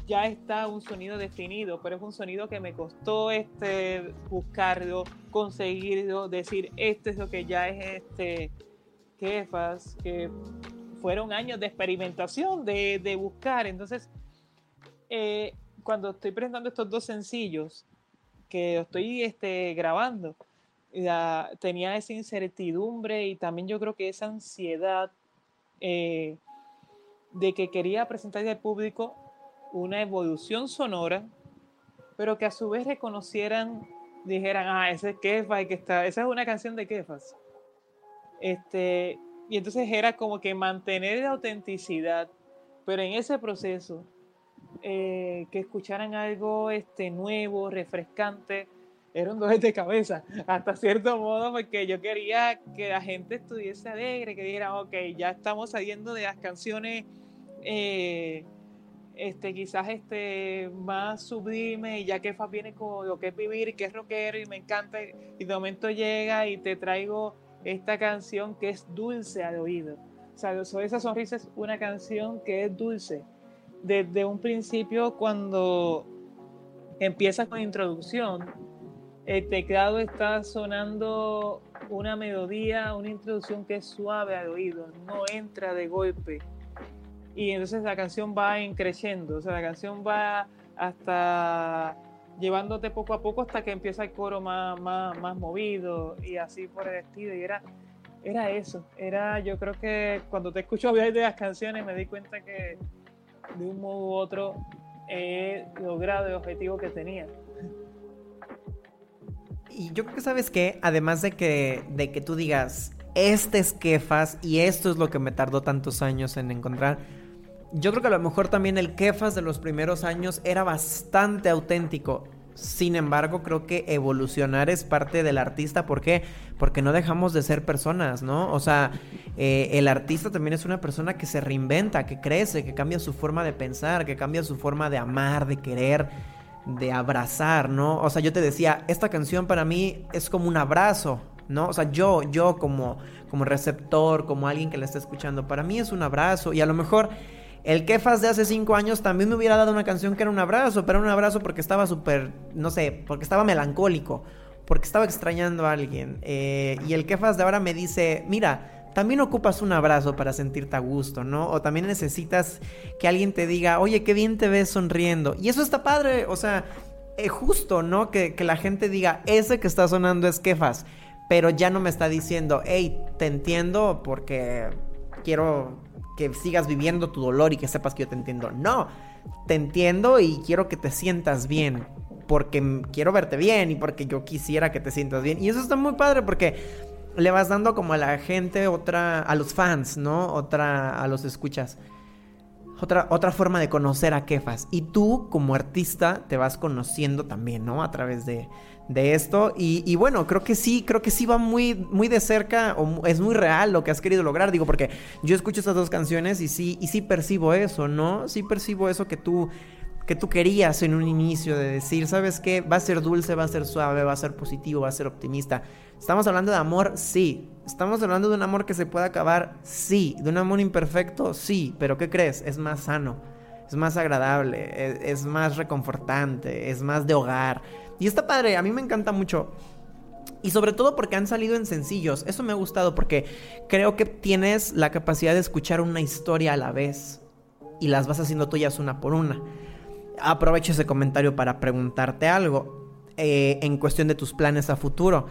ya está un sonido definido, pero es un sonido que me costó este buscarlo, conseguirlo, decir esto es lo que ya es este Kefas, que fueron años de experimentación, de, de buscar. Entonces, eh, cuando estoy presentando estos dos sencillos que estoy este, grabando, tenía esa incertidumbre y también yo creo que esa ansiedad eh, de que quería presentarle al público una evolución sonora, pero que a su vez reconocieran, dijeran, ah, ese es Kefas, que está, esa es una canción de Kefas. Este, y entonces era como que mantener la autenticidad, pero en ese proceso, eh, que escucharan algo este, nuevo, refrescante, era un dolor de cabeza, hasta cierto modo, porque yo quería que la gente estuviese alegre, que dijera, ok, ya estamos saliendo de las canciones eh, este, quizás este, más sublime, y ya que Fa viene con lo que es vivir, que es rockero, y me encanta, y de momento llega y te traigo esta canción que es dulce al oído. O sea, esa sonrisa es una canción que es dulce. Desde un principio, cuando empiezas con introducción, el teclado está sonando una melodía, una introducción que es suave al oído, no entra de golpe y entonces la canción va creciendo, o sea, la canción va hasta llevándote poco a poco hasta que empieza el coro más, más, más movido y así por el estilo. Y era, era eso, era, yo creo que cuando te escucho hablar de las canciones me di cuenta que de un modo u otro he logrado el objetivo que tenía. Y yo creo que sabes que, además de que, de que tú digas, este es Kefas y esto es lo que me tardó tantos años en encontrar, yo creo que a lo mejor también el Kefas de los primeros años era bastante auténtico. Sin embargo, creo que evolucionar es parte del artista. ¿Por qué? Porque no dejamos de ser personas, ¿no? O sea, eh, el artista también es una persona que se reinventa, que crece, que cambia su forma de pensar, que cambia su forma de amar, de querer, de abrazar, ¿no? O sea, yo te decía, esta canción para mí es como un abrazo, ¿no? O sea, yo, yo como, como receptor, como alguien que la está escuchando, para mí es un abrazo y a lo mejor el Kefas de hace cinco años también me hubiera dado una canción que era un abrazo, pero era un abrazo porque estaba súper, no sé, porque estaba melancólico, porque estaba extrañando a alguien. Eh, y el Kefas de ahora me dice, mira, también ocupas un abrazo para sentirte a gusto, ¿no? O también necesitas que alguien te diga, oye, qué bien te ves sonriendo. Y eso está padre, o sea, es justo, ¿no? Que, que la gente diga, ese que está sonando es Kefas, pero ya no me está diciendo, hey, te entiendo porque quiero que sigas viviendo tu dolor y que sepas que yo te entiendo. No, te entiendo y quiero que te sientas bien. Porque quiero verte bien y porque yo quisiera que te sientas bien. Y eso está muy padre porque le vas dando como a la gente otra, a los fans, ¿no? Otra, a los escuchas. Otra, otra forma de conocer a Kefas. Y tú como artista te vas conociendo también, ¿no? A través de, de esto. Y, bueno, creo que sí, creo que sí va muy, muy de cerca, o es muy real lo que has querido lograr. Digo, porque yo escucho estas dos canciones y sí, y sí percibo eso, ¿no? Sí percibo eso que tú, que tú querías en un inicio de decir, ¿sabes qué? Va a ser dulce, va a ser suave, va a ser positivo, va a ser optimista. ¿Estamos hablando de amor? Sí. ¿Estamos hablando de un amor que se puede acabar? Sí. ¿De un amor imperfecto? Sí. Pero ¿qué crees? Es más sano, es más agradable, es más reconfortante, es más de hogar y está padre, a mí me encanta mucho. Y sobre todo porque han salido en sencillos. Eso me ha gustado porque creo que tienes la capacidad de escuchar una historia a la vez. Y las vas haciendo tuyas una por una. Aprovecho ese comentario para preguntarte algo. Eh, en cuestión de tus planes a futuro.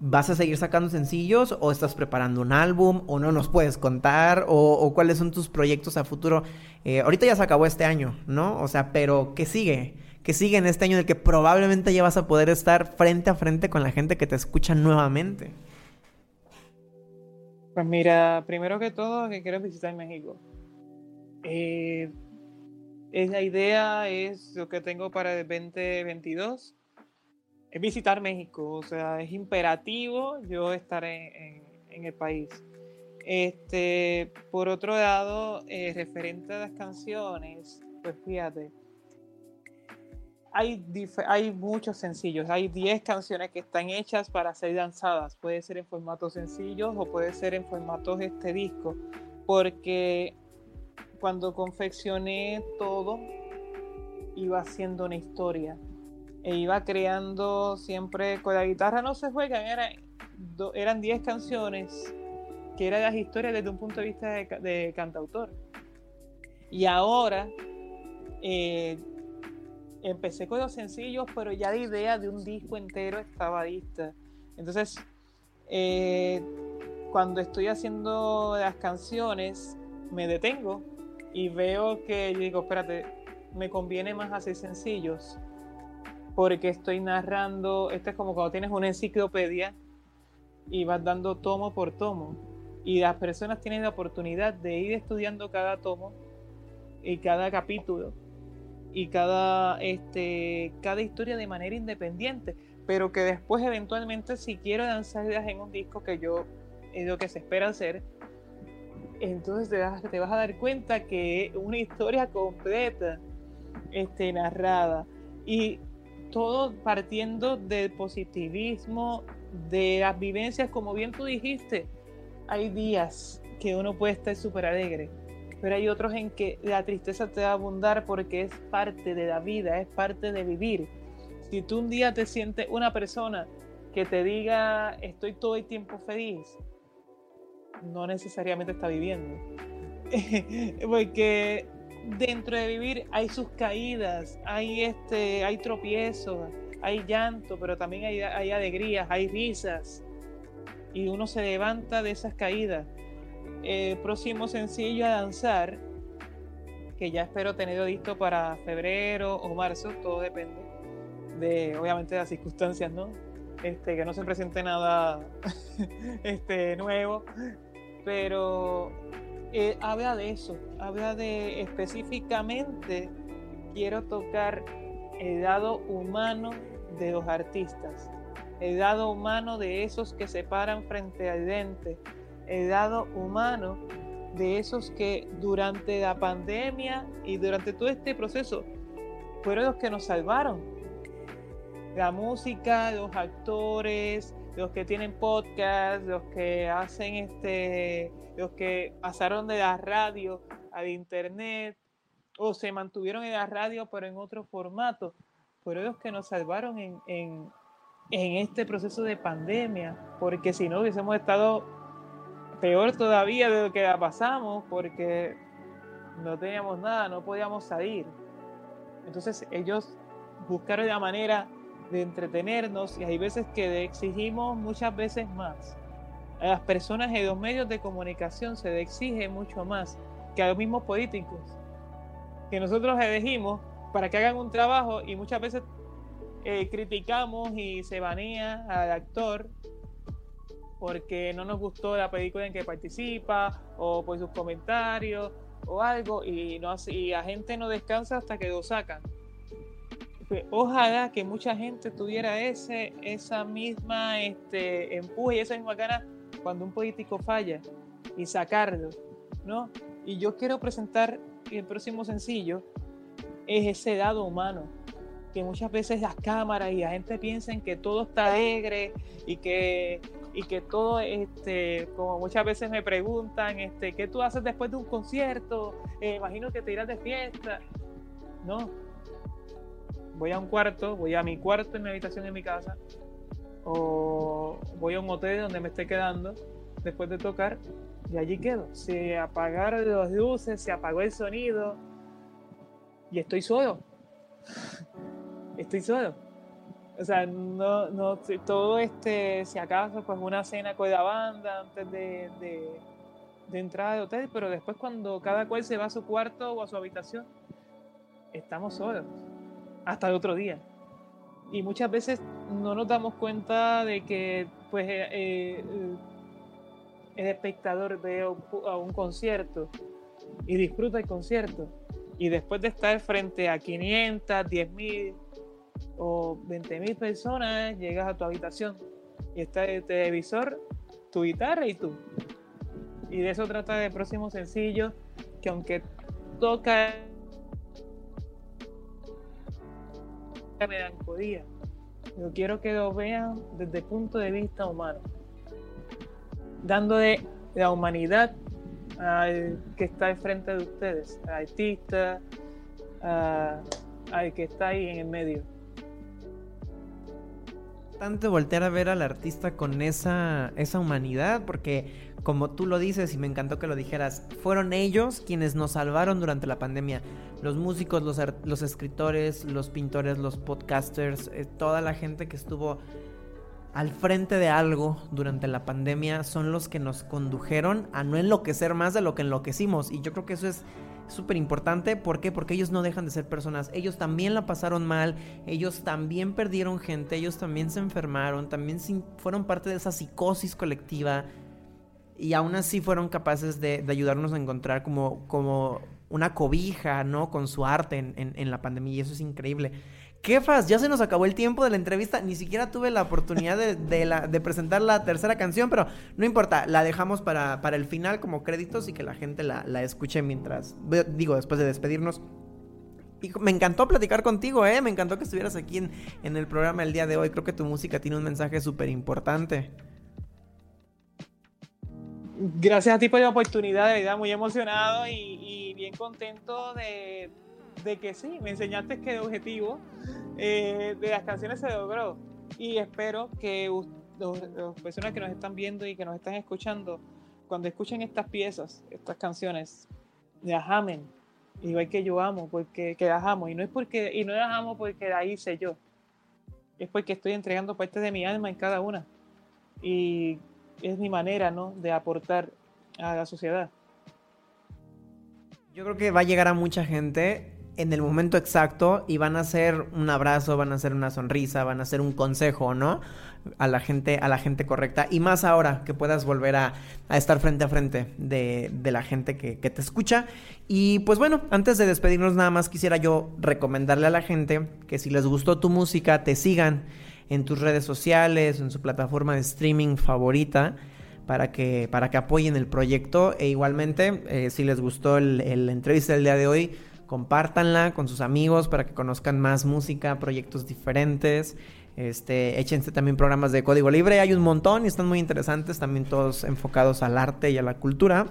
¿Vas a seguir sacando sencillos o estás preparando un álbum o no nos puedes contar o, cuáles son tus proyectos a futuro? Eh, ahorita ya se acabó este año, ¿no? O sea, pero ¿qué sigue? Que sigue en este año en el que probablemente ya vas a poder estar frente a frente con la gente que te escucha nuevamente? Pues mira, primero que todo, que quiero visitar México. Eh, es la idea, es lo que tengo para el 2022, es visitar México, o sea, es imperativo yo estar en, el país. Este, por otro lado, eh, referente a las canciones, pues fíjate, hay, hay muchos sencillos, hay 10 canciones que están hechas para ser lanzadas, puede ser en formatos sencillos o puede ser en formatos este disco, porque cuando confeccioné todo, iba haciendo una historia e iba creando siempre con la guitarra no se juegan, era, eran 10 canciones que eran las historias desde un punto de vista de, cantautor. Y ahora eh, empecé con los sencillos, pero ya la idea de un disco entero estaba lista. Entonces, eh, cuando estoy haciendo las canciones, me detengo y veo que digo, espérate, me conviene más hacer sencillos porque estoy narrando, esto es como cuando tienes una enciclopedia y vas dando tomo por tomo y las personas tienen la oportunidad de ir estudiando cada tomo y cada capítulo y cada, este, cada historia de manera independiente, pero que después eventualmente si quiero lanzarlas en un disco que yo es lo que se espera hacer, entonces te vas, te vas a dar cuenta que es una historia completa, este, narrada. Y todo partiendo del positivismo, de las vivencias, como bien tú dijiste, hay días que uno puede estar súper alegre, pero hay otros en que la tristeza te va a abundar porque es parte de la vida, es parte de vivir. Si tú un día te sientes una persona que te diga estoy todo el tiempo feliz, no necesariamente está viviendo. porque dentro de vivir hay sus caídas, hay este, hay tropiezos, hay llanto, pero también hay, hay alegrías, hay risas. Y uno se levanta de esas caídas el próximo sencillo a lanzar, que ya espero tenerlo listo para febrero o marzo, todo depende de, obviamente, de las circunstancias, ¿no? Este, que no se presente nada este, nuevo, pero eh, habla de eso, habla de específicamente, quiero tocar el lado humano de los artistas, el lado humano de esos que se paran frente al dente, el lado humano de esos que durante la pandemia y durante todo este proceso fueron los que nos salvaron. La música, los actores, los que tienen podcast, los que hacen este, los que pasaron de la radio al internet o se mantuvieron en la radio pero en otro formato, fueron los que nos salvaron en, en, en este proceso de pandemia, porque si no hubiésemos estado peor todavía de lo que la pasamos porque no teníamos nada, no podíamos salir. Entonces ellos buscaron la manera de entretenernos y hay veces que exigimos muchas veces más. A las personas en los medios de comunicación se le exige mucho más que a los mismos políticos que nosotros elegimos para que hagan un trabajo y muchas veces eh, criticamos y se banea al actor porque no nos gustó la película en que participa o por sus comentarios o algo y, no, y la gente no descansa hasta que lo sacan. Pues, ojalá que mucha gente tuviera ese, esa misma este, empuje y esa misma gana cuando un político falla y sacarlo, ¿no? Y yo quiero presentar el próximo sencillo, es ese lado humano, que muchas veces las cámaras y la gente piensan que todo está alegre y que y que todo, este, como muchas veces me preguntan, este, ¿qué tú haces después de un concierto? Eh, imagino que te irás de fiesta. No. Voy a un cuarto, voy a mi cuarto en mi habitación en mi casa, o voy a un hotel donde me esté quedando después de tocar, y allí quedo. Se apagaron las luces, se apagó el sonido, y estoy solo. estoy solo o sea, no, no, todo este, si acaso, pues una cena con la banda antes de, de, de entrar al hotel, pero después cuando cada cual se va a su cuarto o a su habitación, estamos solos, hasta el otro día. Y muchas veces no nos damos cuenta de que, pues, eh, eh, el espectador ve a un concierto y disfruta el concierto. Y después de estar frente a 500, 10 mil, o 20 mil personas, llegas a tu habitación y está el televisor, tu guitarra y tú. Y de eso trata el próximo sencillo, que aunque toca melancolía, yo quiero que lo vean desde el punto de vista humano, dándole la humanidad al que está enfrente de ustedes, al artista, al que está ahí en el medio. Importante voltear a ver al artista con esa, esa humanidad, porque como tú lo dices y me encantó que lo dijeras, fueron ellos quienes nos salvaron durante la pandemia. Los músicos, los, los escritores, los pintores, los podcasters, eh, toda la gente que estuvo al frente de algo durante la pandemia son los que nos condujeron a no enloquecer más de lo que enloquecimos. Y yo creo que eso es súper importante. ¿Por qué? Porque ellos no dejan de ser personas. Ellos también la pasaron mal. Ellos también perdieron gente. Ellos también se enfermaron. También fueron parte de esa psicosis colectiva. Y aún así fueron capaces de, ayudarnos a encontrar como, como una cobija, ¿no? Con su arte en, en la pandemia. Y eso es increíble. Jefas, ya se nos acabó el tiempo de la entrevista. Ni siquiera tuve la oportunidad de, presentar la tercera canción, pero no importa, la dejamos para, el final como créditos y que la gente la, escuche mientras, digo, después de despedirnos. Y me encantó platicar contigo, ¿eh? Me encantó que estuvieras aquí en, el programa el día de hoy. Creo que tu música tiene un mensaje súper importante. Gracias a ti por la oportunidad, de verdad, muy emocionado y bien contento de de que sí, me enseñaste que el objetivo eh, de las canciones se logró. Y espero que las personas que nos están viendo y que nos están escuchando, cuando escuchen estas piezas, estas canciones, las amen. Igual que yo amo, porque que las amo. Y no es porque, y no las amo porque la hice yo. Es porque estoy entregando parte de mi alma en cada una. Y es mi manera, ¿no? De aportar a la sociedad. Yo creo que va a llegar a mucha gente en el momento exacto y van a ser un abrazo, van a ser una sonrisa, van a ser un consejo, ¿no? A la gente, a la gente correcta. Y más ahora que puedas volver a, estar frente a frente de, la gente que, que, te escucha. Y pues bueno, antes de despedirnos nada más quisiera yo recomendarle a la gente que si les gustó tu música, te sigan en tus redes sociales, en su plataforma de streaming favorita. Para que, para que apoyen el proyecto e igualmente eh, si les gustó el, el entrevista del día de hoy compártanla con sus amigos para que conozcan más música, proyectos diferentes. Este, échense también programas de código libre, hay un montón y están muy interesantes, también todos enfocados al arte y a la cultura.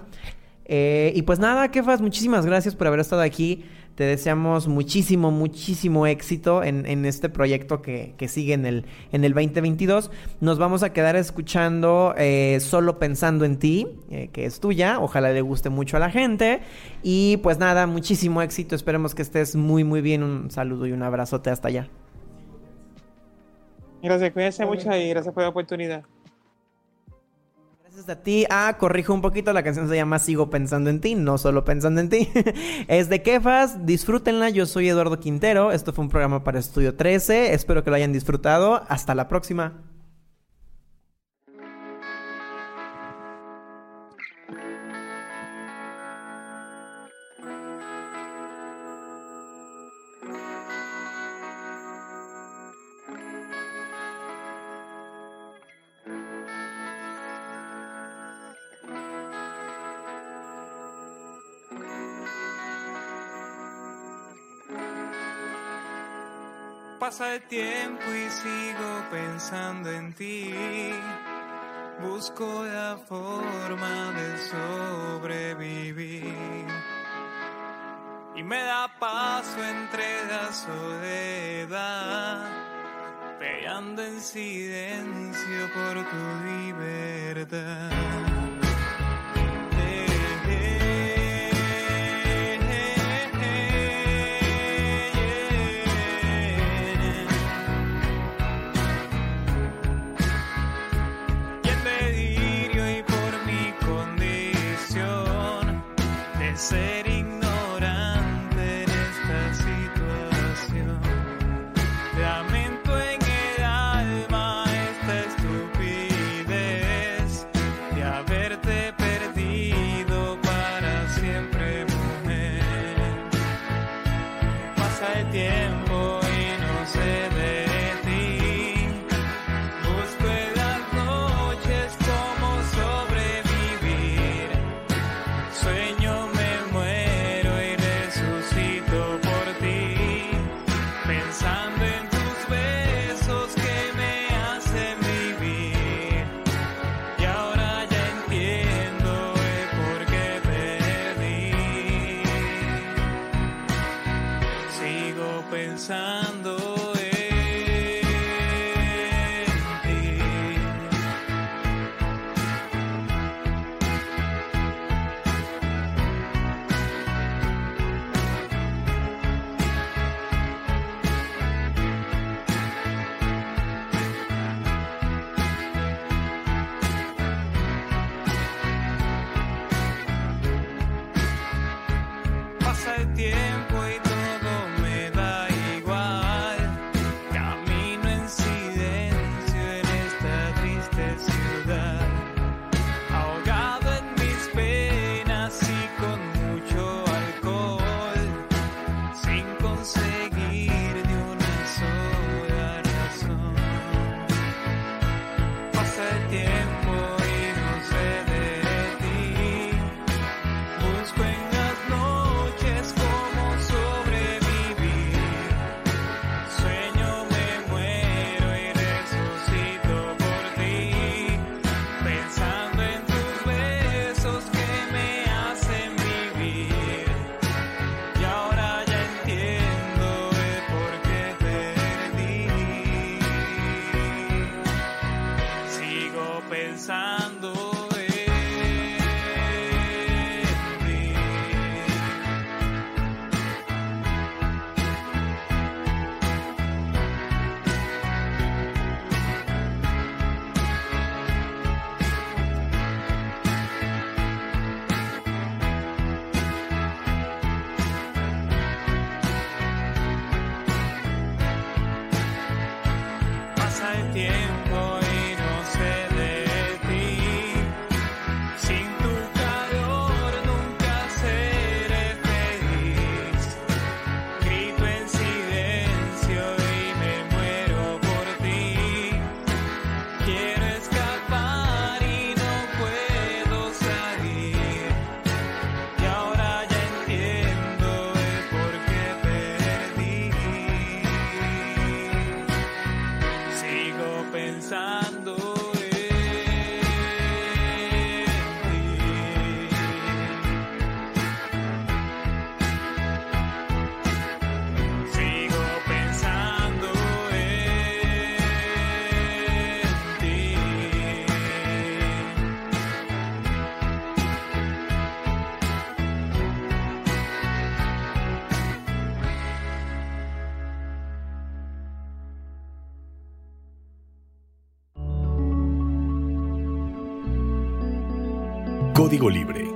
Eh, y pues nada, Kefas, muchísimas gracias por haber estado aquí. Te deseamos muchísimo, muchísimo éxito en, este proyecto que, sigue en el, en el 2022. Nos vamos a quedar escuchando eh, Solo Pensando en Ti, eh, que es tuya. Ojalá le guste mucho a la gente. Y pues nada, muchísimo éxito. Esperemos que estés muy, muy bien. Un saludo y un abrazote hasta allá. Gracias, cuídense mucho y gracias por la oportunidad a ti. Ah, corrijo un poquito, la canción se llama Sigo pensando en ti, no solo pensando en ti. es de Kefas, disfrútenla. Yo soy Eduardo Quintero. Esto fue un programa para Estudio 13. Espero que lo hayan disfrutado. Hasta la próxima. Pasa el tiempo y sigo pensando en ti. Busco la forma de sobrevivir. Y me da paso entre la soledad, peleando en silencio por tu libertad. Libre